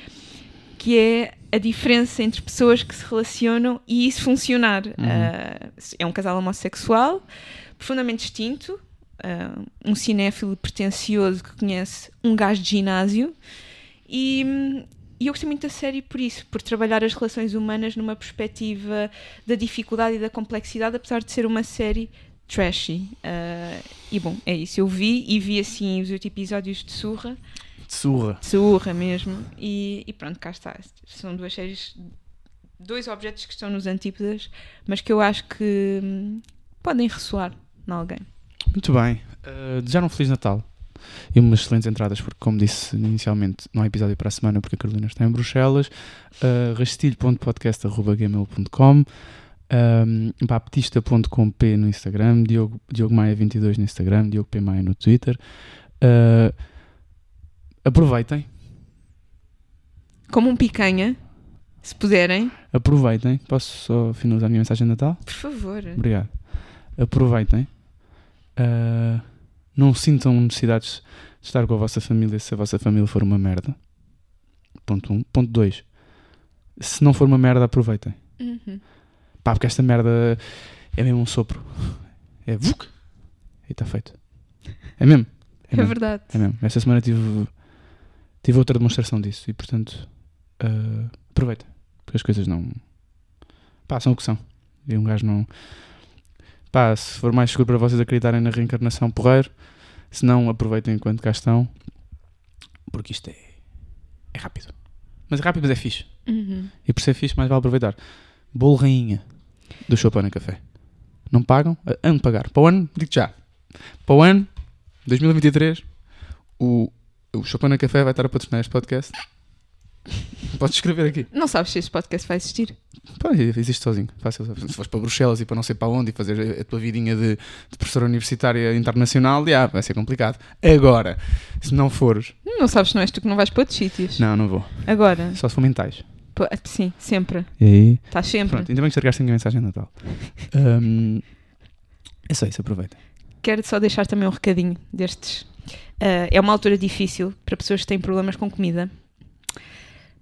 que é a diferença entre pessoas que se relacionam e isso funcionar. Ah, é um casal homossexual, profundamente distinto, ah, um cinéfilo pretencioso que conhece um gajo de ginásio e, e eu gostei muito da série por isso, por trabalhar as relações humanas numa perspectiva da dificuldade e da complexidade, apesar de ser uma série trashy. Ah, e bom, é isso. Eu vi e vi assim os oito episódios de surra, De surra. de surra mesmo, e, e pronto, cá está. São duas séries, dois objetos que estão nos antípodas, mas que eu acho que hum, podem ressoar em alguém. Muito bem. Uh, desejar um Feliz Natal e umas excelentes entradas, porque, como disse inicialmente, não há episódio para a semana porque a Carolina está em Bruxelas. Uh, rastilho.podcast.gmail.com um, baptista.com.p no Instagram, Diogo, Diogo Maia 22 no Instagram, Diogo P. Maia no Twitter. Uh, aproveitem, Como um picanha, se puderem, aproveitem. Posso só finalizar a minha mensagem de Natal? por favor. Obrigado. Aproveitem. Uh, não sintam necessidades de estar com a vossa família se a vossa família for uma merda. Ponto 1. Um. Ponto 2. Se não for uma merda, aproveitem. Uhum. Pá, porque esta merda é mesmo um sopro. É VUC! E está feito. É mesmo. É, mesmo. verdade. É mesmo. Esta semana tive, tive outra demonstração disso e, portanto, uh, aproveita. Porque as coisas não. Pá, são o que são. E um gajo não. Pá, se for mais seguro para vocês acreditarem na reencarnação, porreiro. Se não, aproveitem enquanto cá estão. Porque isto é. É rápido. Mas é rápido, mas é fixe. Uhum. E por ser fixe, mais vale aproveitar. Bolo rainha do Chopin Café. Não pagam? Ah, Hão de pagar. Para o ano, digo já. Para o ano, 2023, o, o Chopin Café vai estar a patrocinar este podcast. Podes escrever aqui. Não sabes se este podcast vai existir. Pá, existe sozinho. Fácil. Se fores para Bruxelas e para não sei para onde e fazer a- tua vidinha de, de professora universitária internacional, já, vai ser complicado. Agora, se não fores. Não sabes se não és tu que não vais para outros sítios. Não, não vou. Agora, Só se for mentais. pô, sim, sempre. E aí? Estás sempre. Pronto, ainda bem que estragaste a minha mensagem de Natal. Hum, é só isso, aproveita. Quero só deixar também um recadinho destes. Ah, é uma altura difícil para pessoas que têm problemas com comida.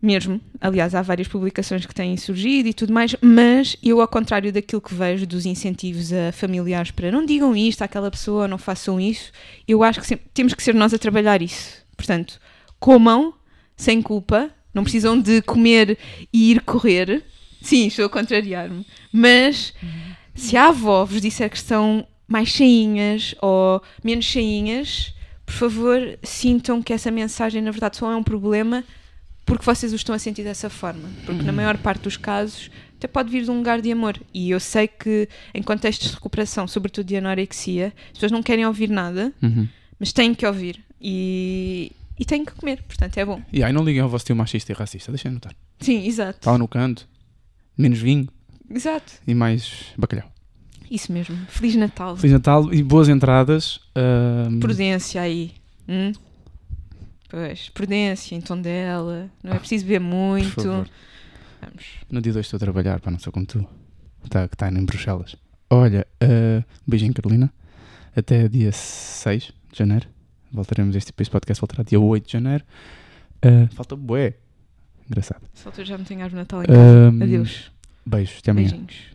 Mesmo. Aliás, há várias publicações que têm surgido e tudo mais, mas eu, ao contrário daquilo que vejo dos incentivos a familiares para não digam isto àquela pessoa, não façam isso, eu acho que sempre- temos que ser nós a trabalhar isso. Portanto, comam sem culpa, não precisam de comer e ir correr. Sim, estou a contrariar-me. Mas se a avó vos disser que estão mais cheinhas ou menos cheinhas, por favor, sintam que essa mensagem, na verdade, só é um problema porque vocês o estão a sentir dessa forma. Porque na maior parte dos casos até pode vir de um lugar de amor. E eu sei que em contextos de recuperação, sobretudo de anorexia, as pessoas não querem ouvir nada, Uhum. mas têm que ouvir. E, e têm que comer, portanto é bom. E aí não liguem ao vosso tio machista e racista, deixem notar. Sim, exato. Lá no canto, menos vinho Exato. e mais bacalhau. Isso mesmo. Feliz Natal. Feliz Natal e boas entradas. hum, Prudência aí. Hum? Pois, prudência em tom dela. Não é preciso beber por muito. Vamos. No dia 2 estou a trabalhar, para não sou como tu. Tá, que está em Bruxelas. Olha, uh, beijinho Carolina. Até dia 6 de janeiro. Voltaremos, este, este podcast voltará dia 8 de janeiro. Uh, falta bué. Engraçado. Só tu já me tenho árvore de Natal em casa. Hum, Adeus. Beijos, até amanhã. Beijinhos.